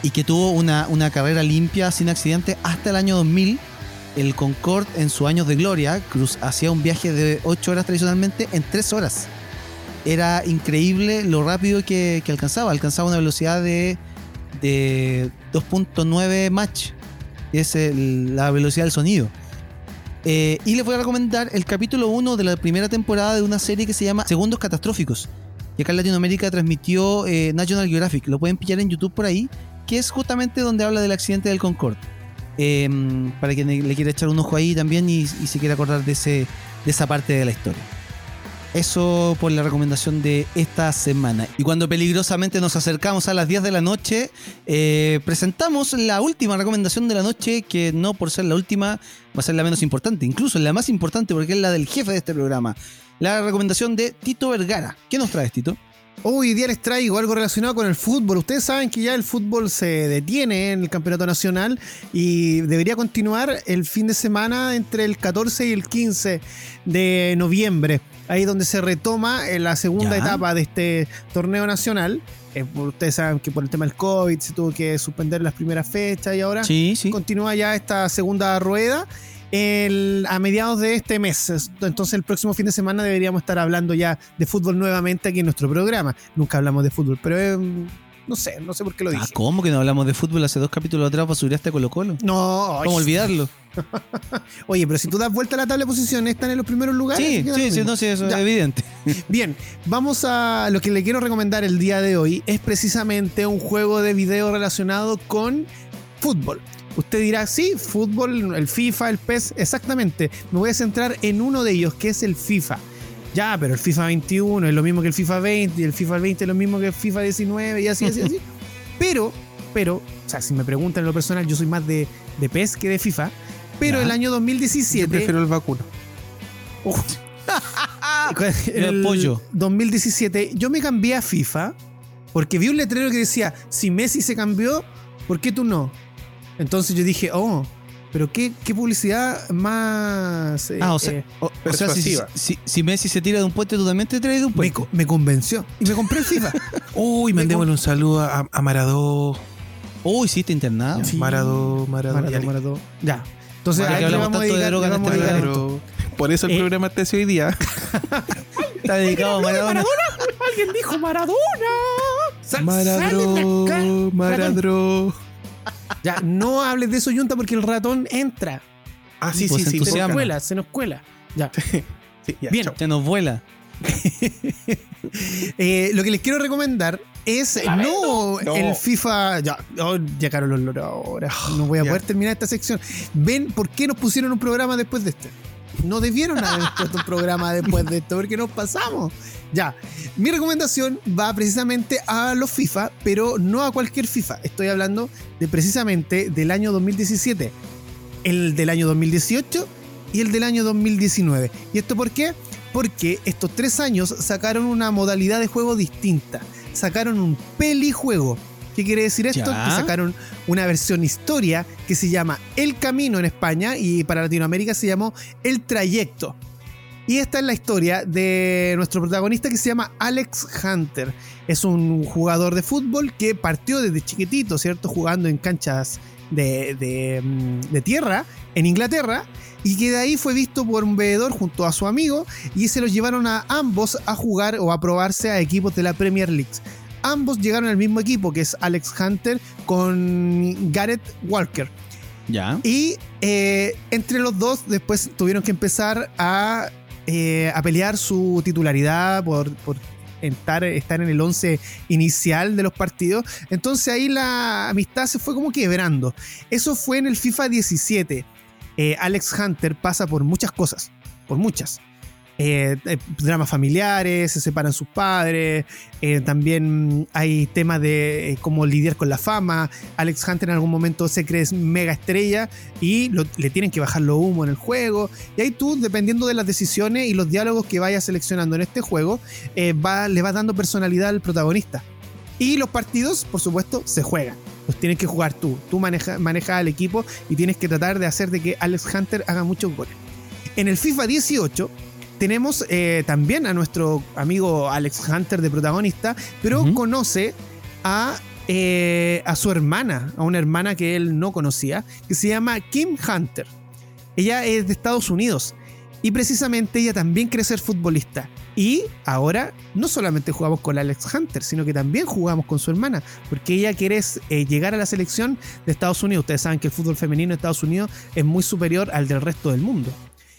y que tuvo una, una carrera limpia sin accidente hasta el año 2000. El Concorde en sus años de gloria hacía un viaje de 8 horas tradicionalmente en 3 horas. Era increíble lo rápido que, alcanzaba. Alcanzaba una velocidad de, de 2.9 Mach, es el- la velocidad del sonido. Eh, y les voy a recomendar el capítulo 1 de la primera temporada de una serie que se llama Segundos Catastróficos. Que acá en Latinoamérica transmitió eh, National Geographic. Lo pueden pillar en YouTube por ahí. Que es justamente donde habla del accidente del Concorde. Eh, para quien le quiera echar un ojo ahí también y, y se quiera acordar de, ese, de esa parte de la historia. Eso por la recomendación de esta semana. Y cuando peligrosamente nos acercamos a las 10 de la noche, eh, presentamos la última recomendación de la noche, que no por ser la última va a ser la menos importante, incluso la más importante porque es la del jefe de este programa. La recomendación de Tito Vergara. ¿Qué nos traes, Tito? Hoy día les traigo algo relacionado con el fútbol. Ustedes saben que ya el fútbol se detiene en el campeonato nacional y debería continuar el fin de semana entre el 14 y el 15 de noviembre. Ahí donde se retoma en la segunda Ya. etapa de este torneo nacional. Eh, ustedes saben que por el tema del COVID se tuvo que suspender las primeras fechas y ahora Sí, sí. continúa ya esta segunda rueda el- a mediados de este mes. Entonces el próximo fin de semana deberíamos estar hablando ya de fútbol nuevamente aquí en nuestro programa. Nunca hablamos de fútbol, pero eh, no sé, no sé por qué lo Ah, dije. ¿Cómo que no hablamos de fútbol hace dos capítulos atrás para subir hasta Colo Colo? No, ¿Cómo olvidarlo? [laughs] oye, pero si tú das vuelta a la tabla de posiciones, están en los primeros lugares. Sí, sí, sí, no, sí, eso Ya. es evidente. [laughs] Bien, vamos a lo que le quiero recomendar el día de hoy es precisamente un juego de video relacionado con fútbol. Usted dirá, sí, fútbol, el FIFA, el PES, exactamente. Me voy a centrar en uno de ellos, que es el FIFA. Ya, pero el FIFA 21 es lo mismo que el FIFA 20 y el FIFA 20 es lo mismo que el FIFA 19 y así, así, así. [laughs] Pero, pero, o sea, si me preguntan en lo personal, yo soy más de, de PES que de FIFA. Pero Ya. el año Yo 2017... prefiero el vacuno. en [laughs] El pollo. 2017 yo me cambié a FIFA porque vi un letrero que decía, si Messi se cambió, ¿por qué tú no? Entonces yo dije, oh, pero qué, qué publicidad más... eh, Ah, o sea, eh, o, o sea si, persuasiva. si- si Messi se tira de un puente, tú también te traes de un puente. me convenció y me compré el FIFA. [laughs] Uy, mandémosle un saludo a, a Maradó. Uy, sí, está internado. Sí. Maradó, Maradó. Maradó, Maradó. Ya. Entonces, ¿a le hablamos vamos a tanto de dedicar, droga en a este dedicar Maradó. Por eso el Eh, programa está así hoy día. [laughs] Está dedicado a Maradona. Alguien dijo Maradona. Sal- sal de acá, Maradó, Maradó. Ya, no hables de eso, Yunta, porque el ratón entra. Ah, sí, Pues sí, sí. Se nos cuela, se nos cuela. Ya. [laughs] Sí, ya, Bien. chao. Se nos vuela. [laughs] Eh, lo que les quiero recomendar es no, No. el FIFA. Ya, oh, ya caro los loros ahora. No voy a Ya. poder terminar esta sección. Ven por qué nos pusieron un programa después de este. No debieron haber [laughs] puesto un programa después de esto, porque nos pasamos. Ya, mi recomendación va precisamente a los FIFA, pero no a cualquier FIFA. Estoy hablando de precisamente del año 2017. El del año 2018 y el del año 2019. ¿Y esto por qué? Porque estos tres años sacaron una modalidad de juego distinta. Sacaron un pelijuego. ¿Qué quiere decir esto? Ya. Que sacaron una versión historia que se llama El Camino en España y para Latinoamérica se llamó El Trayecto. Y esta es la historia de nuestro protagonista que se llama Alex Hunter. Es un jugador de fútbol que partió desde chiquitito, ¿cierto? Jugando en canchas de, de, mm, de tierra en Inglaterra y que de ahí fue visto por un veedor junto a su amigo y se los llevaron a ambos a jugar o a probarse a equipos de la Premier League. Ambos llegaron al mismo equipo que es Alex Hunter con Gareth Walker. Ya. Y eh, entre los dos después tuvieron que empezar a, eh, a pelear su titularidad por, por estar, estar en el 11 inicial de los partidos. Entonces ahí la amistad se fue como quebrando. Eso fue en el FIFA 17. Eh, Alex Hunter pasa por muchas cosas, por muchas. Eh, eh, dramas familiares, se separan sus padres, eh, también hay temas de eh, cómo lidiar con la fama. Alex Hunter en algún momento se cree mega estrella y lo- le tienen que bajar los humo en el juego. Y ahí tú, dependiendo de las decisiones y los diálogos que vayas seleccionando en este juego, le vas dando personalidad al protagonista. Y los partidos, por supuesto, se juegan. Los tienes que jugar tú. Tú maneja- manejas al equipo y tienes que tratar de hacer de que Alex Hunter haga muchos goles. En el FIFA 18 tenemos eh, también a nuestro amigo Alex Hunter de protagonista, pero conoce a, eh, a su hermana, a una hermana que él no conocía, que se llama Kim Hunter. Ella es de Estados Unidos y precisamente ella también quiere ser futbolista. Y ahora no solamente jugamos con Alex Hunter, sino que también jugamos con su hermana, porque ella quiere eh, llegar a la selección de Estados Unidos. Ustedes saben que el fútbol femenino de Estados Unidos es muy superior al del resto del mundo.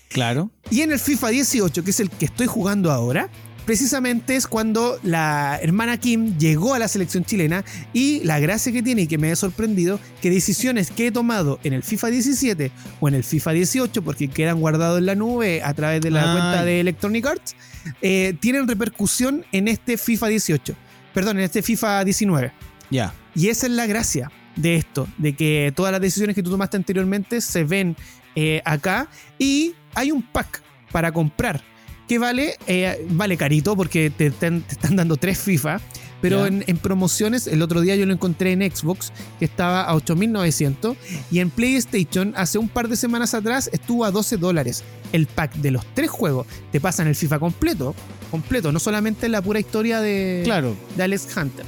Claro. Y en el FIFA 18, que es el que estoy jugando ahora, precisamente es cuando la hermana Kim llegó a la selección chilena y la gracia que tiene y que me ha sorprendido, que decisiones que he tomado en el FIFA 17 o en el FIFA 18, porque quedan guardados en la nube a través de la Ay. cuenta de Electronic Arts, eh, tienen repercusión en este FIFA 18. Perdón, en este FIFA 19. Ya. Y esa es la gracia de esto, de que todas las decisiones que tú tomaste anteriormente se ven eh, acá y hay un pack para comprar que vale, eh, vale carito porque te, están- te están dando tres FIFA, pero en, en promociones, el otro día yo lo encontré en Xbox que estaba a 8.900 y en PlayStation hace un par de semanas atrás estuvo a 12 dólares. El pack de los tres juegos te pasan el FIFA completo, completo, no solamente la pura historia de Claro. de Alex Hunter.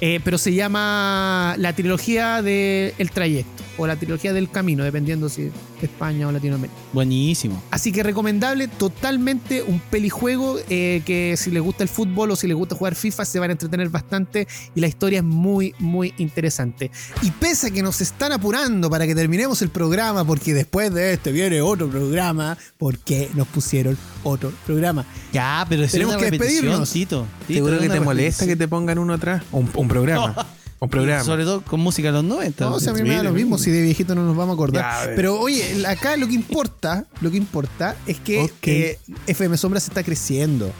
Eh, pero se llama la trilogía del trayecto o la trilogía del camino, dependiendo si es España o Latinoamérica. Buenísimo. Así que recomendable, totalmente un pelijuego eh, que si les gusta el fútbol o si les gusta jugar FIFA se van a entretener bastante y la historia es muy, muy interesante. Y pese a que nos están apurando para que terminemos el programa, porque después de este viene otro programa, porque nos pusieron otro programa. Ya, pero es Tenemos una que despedirnos. Tito. Tito, Seguro que te molesta que te pongan uno atrás. Un, un programa. [laughs] Un programa. Sobre todo con música de los 90. No, o sea, a mí me da lo mismo si de viejito no nos vamos a acordar. Ya, a ver. Pero oye, acá lo que importa, lo que importa es que Ok. eh, FM Sombras está creciendo.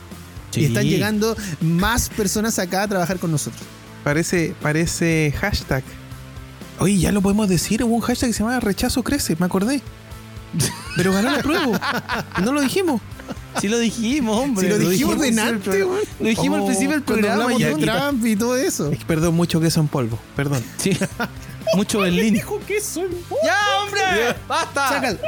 Sí. Y están llegando más personas acá a trabajar con nosotros. Parece, parece hashtag. Oye, ya lo podemos decir. Hubo un hashtag que se llama rechazo crece, me acordé. Pero ganó la prueba. [laughs] No lo dijimos. Sí lo dijimos, hombre. Si lo dijimos al delante, weón. Lo dijimos al Oh, principio del programa. quita- Trump y todo eso. Es que perdón mucho queso en polvo. Perdón. Sí. [laughs] Mucho Berlín. Dijo que soy ¡Ya, hombre! ¡Basta! Sácalo,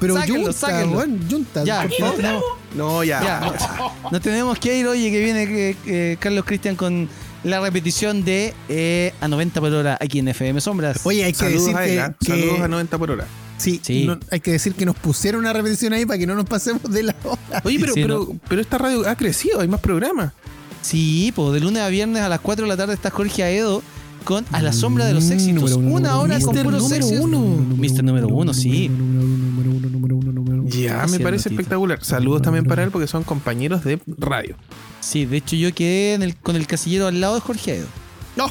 Pero Sáquenlo, Junta, sáquenlo. weón, Junta, Ya, por no favor. tenemos, No, ya. ya, no- nos tenemos que ir. Oye, que viene eh, eh, Carlos Cristian con la repetición de eh, a 90 por hora aquí en FM Sombras. Oye, hay que Saludos decir a que, él, ¿ah? que- Saludos a 90 por hora. Sí, Sí. no- hay que decir que nos pusieron una repetición ahí para que no nos pasemos de la [laughs] hora. Oye, pero, Sí, pero, pero esta radio ha crecido, hay más programas. Sí, pues de lunes a viernes a las 4 de la tarde está Jorge Aedo con A la sombra de los éxitos. Número uno, Una hora con Mister puros número éxitos. uno. Mister número uno, sí. Ya, me parece espectacular. Saludos también para él porque son compañeros de radio. Sí, de hecho yo quedé en el- con el casillero al lado de Jorge Aedo. No,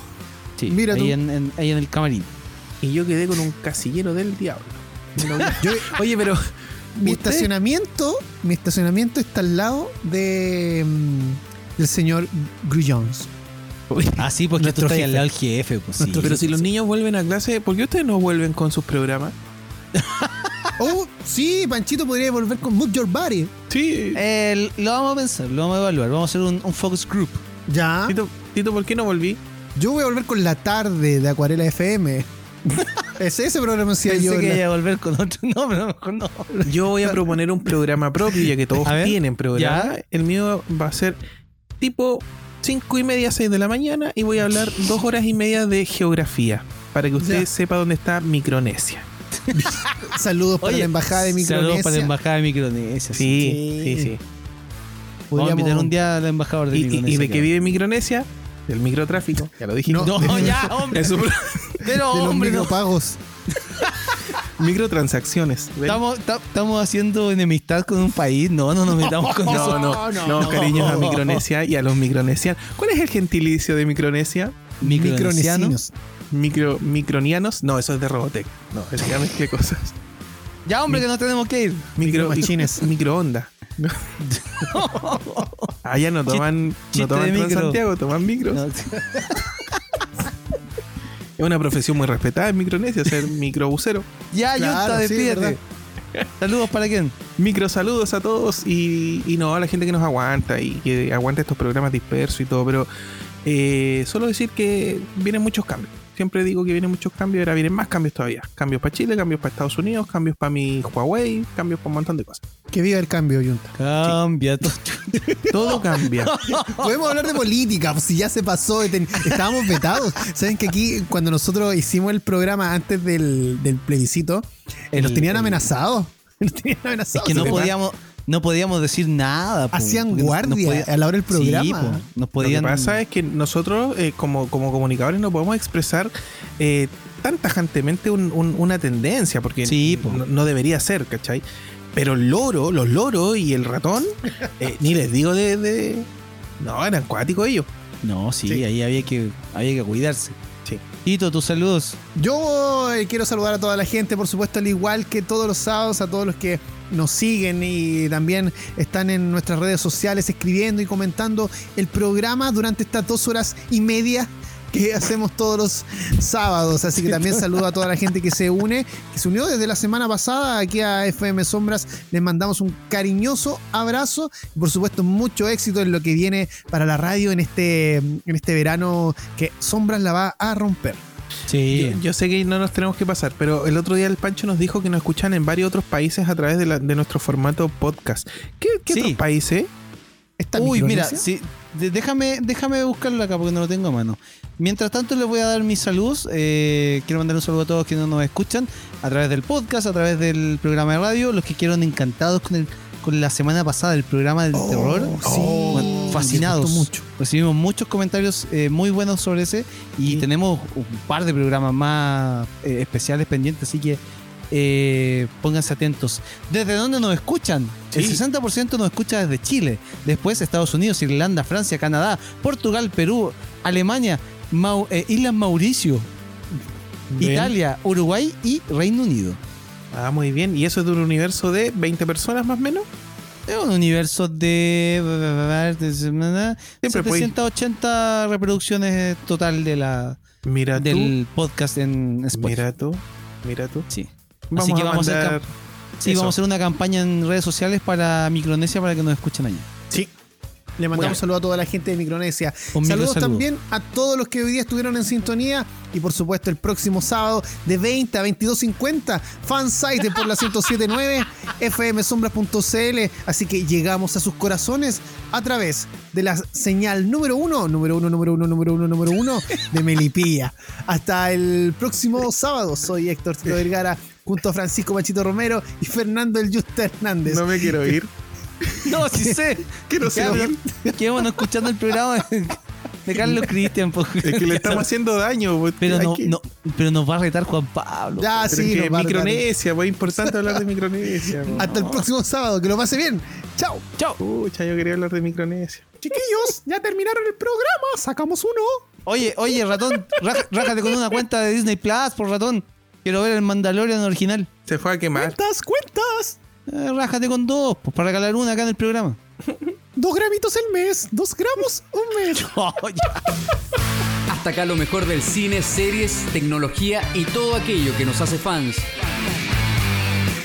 Sí, Mira ahí, tú. En, en- ahí en el camarín. Y yo quedé con un casillero del diablo. Yo- Oye, pero. mi ¿usted? estacionamiento, mi estacionamiento está al lado de mm, del señor Grullons. Ah, sí, porque tú estás al lado del jefe. Pues, sí. Pero si los niños vuelven a clase, ¿por qué ustedes no vuelven con sus programas? [laughs] Oh, sí, Panchito podría volver con Move Your Body. Sí. Eh, lo vamos a pensar, lo vamos a evaluar. Vamos a hacer un, un focus group. Ya. Tito, Tito, ¿por qué no volví? Yo voy a volver con la tarde de Acuarela FM. Es ese programa decía Pensé yo. que la- iba a volver con otro. [laughs] No, pero mejor no. Yo voy a proponer un programa propio, ya que todos ver, tienen programa. ya. El mío va a ser tipo 5 y media, 6 de la mañana y voy a hablar dos horas y media de geografía. Para que usted Ya. sepa dónde está Micronesia. [laughs] Saludos para Oye, la embajada de Saludos Micronesia. para la embajada de Micronesia. Sí, Sí. sí, sí. Vamos a Podríamos- invitar un día al embajador de ¿Y, y- Micronesia. y de qué acá. vive Micronesia? Del microtráfico. Ya lo dijimos. No, ya, [laughs] hombre. Es un- Pero, de los hombre, no. micropagos. [laughs] microtransacciones. ¿ven? Estamos, ta- estamos haciendo enemistad con un país. No, no nos metamos con [laughs] eso. No, no, no, cariños a Micronesia y a los micronesianos. ¿Cuál es el gentilicio de Micronesia? Micronesiano. Micronesinos. Micro, micronianos. No, eso es de Robotech. No, es ya mezclé cosas. Ya, hombre, que no tenemos que ir. Micro, Micromachines. microondas. No. [laughs] Allá no toman, chiste no toman de micro. Transantiago, toman micros. No. [laughs] Es una profesión muy respetada en Micronesia, ser microbusero. Ya, Claro, sí, despídete. verdad. Saludos para quién. Micro saludos a todos y, y no a la gente que nos aguanta y que aguanta estos programas dispersos y todo, pero eh, solo decir que vienen muchos cambios. Siempre digo que vienen muchos cambios, ahora vienen más cambios todavía. Cambios para Chile, cambios para Estados Unidos, cambios para mi Huawei, cambios para un montón de cosas. Que viva el cambio, Junta. Cambia todo. [laughs] Todo cambia. [laughs] Podemos hablar de política, pues si ya se pasó, estábamos vetados. Saben que aquí, cuando nosotros hicimos el programa antes del, del plebiscito, eh, nos [laughs] tenían amenazados. Nos tenían Es amenazados. que no podíamos, no podíamos decir nada. po, Hacían guardia no podía- a la hora del programa. Sí, po, nos Lo podían. que pasa es que nosotros, eh, como, como comunicadores, no podemos expresar eh, tan tajantemente un- un- una tendencia, porque Sí, po. no, no debería ser, ¿cachai? Pero el loro, los loros y el ratón, eh, ni les digo de, de- No, eran cuáticos ellos. No, sí, Sí. ahí había que, había que cuidarse. Sí. Tito, tus saludos. Yo eh, quiero saludar a toda la gente, por supuesto, al igual que todos los sábados, a todos los que nos siguen y también están en nuestras redes sociales escribiendo y comentando el programa durante estas dos horas y media que [laughs] hacemos todos los sábados. Así que también saludo a toda la gente que se une, que se unió desde la semana pasada aquí a FM Sombras. Les mandamos un cariñoso abrazo y por supuesto mucho éxito en lo que viene para la radio en este, en este verano que Sombras la va a romper. Sí. Yo, yo sé que no nos tenemos que pasar, pero el otro día el Pancho nos dijo que nos escuchan en varios otros países a través de, la- de nuestro formato podcast. ¿Qué, qué Sí. otros países? ¿Está Uy, mira, sí, déjame, déjame buscarlo acá porque no lo tengo a mano. Mientras tanto, les voy a dar mis saludos. Eh, quiero mandar un saludo a todos que no nos escuchan a través del podcast, a través del programa de radio, los que quedaron encantados con el con la semana pasada del programa del Oh, terror. sí. Bueno, fascinados. Mucho. Recibimos muchos comentarios eh, muy buenos sobre ese y Sí. tenemos un par de programas más eh, especiales pendientes, así que eh, pónganse atentos. ¿Desde dónde nos escuchan? El Sí. 60% nos escucha desde Chile, después Estados Unidos, Irlanda, Francia, Canadá, Portugal, Perú, Alemania, Mau- eh, Islas Mauricio. Italia, Uruguay y Reino Unido. Ah, muy bien. ¿Y eso es de un universo de 20 personas más o menos? Es un universo de Siempre puede- 780 reproducciones total de la Mira tú. del podcast en Spotify. Mira tú. Mira tú. Sí. Vamos Así que a vamos a hacer. Sí, Eso. vamos a hacer una campaña en redes sociales para Micronesia para que nos escuchen allá. Sí. Le mandamos Bueno. saludos a toda la gente de Micronesia. Un Saludos también a todos los que hoy día estuvieron en sintonía. Y por supuesto, el próximo sábado de 20 a 22.50, fansite por la 1079, [laughs] fmsombras.cl. Así que llegamos a sus corazones a través de la señal número uno, número uno, número uno, número uno, número uno de Melipilla. Hasta el próximo sábado. Soy Héctor Tito Vergara junto a Francisco Machito Romero y Fernando El Justa Hernández. No me quiero ir. [laughs] No, sí sé. Ya, seguir. [laughs] pero Quedémonos escuchando el programa de Carlos [laughs] Cristian. po. Es que le estamos haciendo daño. pues, Pero no, que- no, pero nos va a retar Juan Pablo. Ya, Pero sí, es que. Micronesia, pues es importante hablar de Micronesia. pues. Hasta el próximo sábado, que lo pase bien. Chao. Chao. Pucha, yo quería hablar de Micronesia. Chiquillos, ya terminaron el programa. Sacamos uno. Oye, oye, ratón, raja- rájate con una cuenta de Disney Plus, por ratón. Quiero ver el Mandalorian original. Se fue a quemar. Cuentas, cuentas. Eh, rájate con dos, pues, para regalar una acá en el programa. [laughs] dos gramitos al mes, dos gramos un mes. [laughs] Oh, Hasta acá lo mejor del cine, series, tecnología y todo aquello que nos hace fans.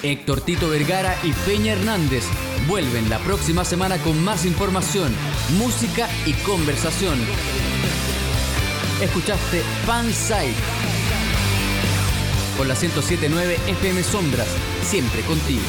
Héctor Tito Vergara y Peña Hernández vuelven la próxima semana con más información, música y conversación. Escuchaste Fanside con la 1079 FM Sombras, siempre contigo.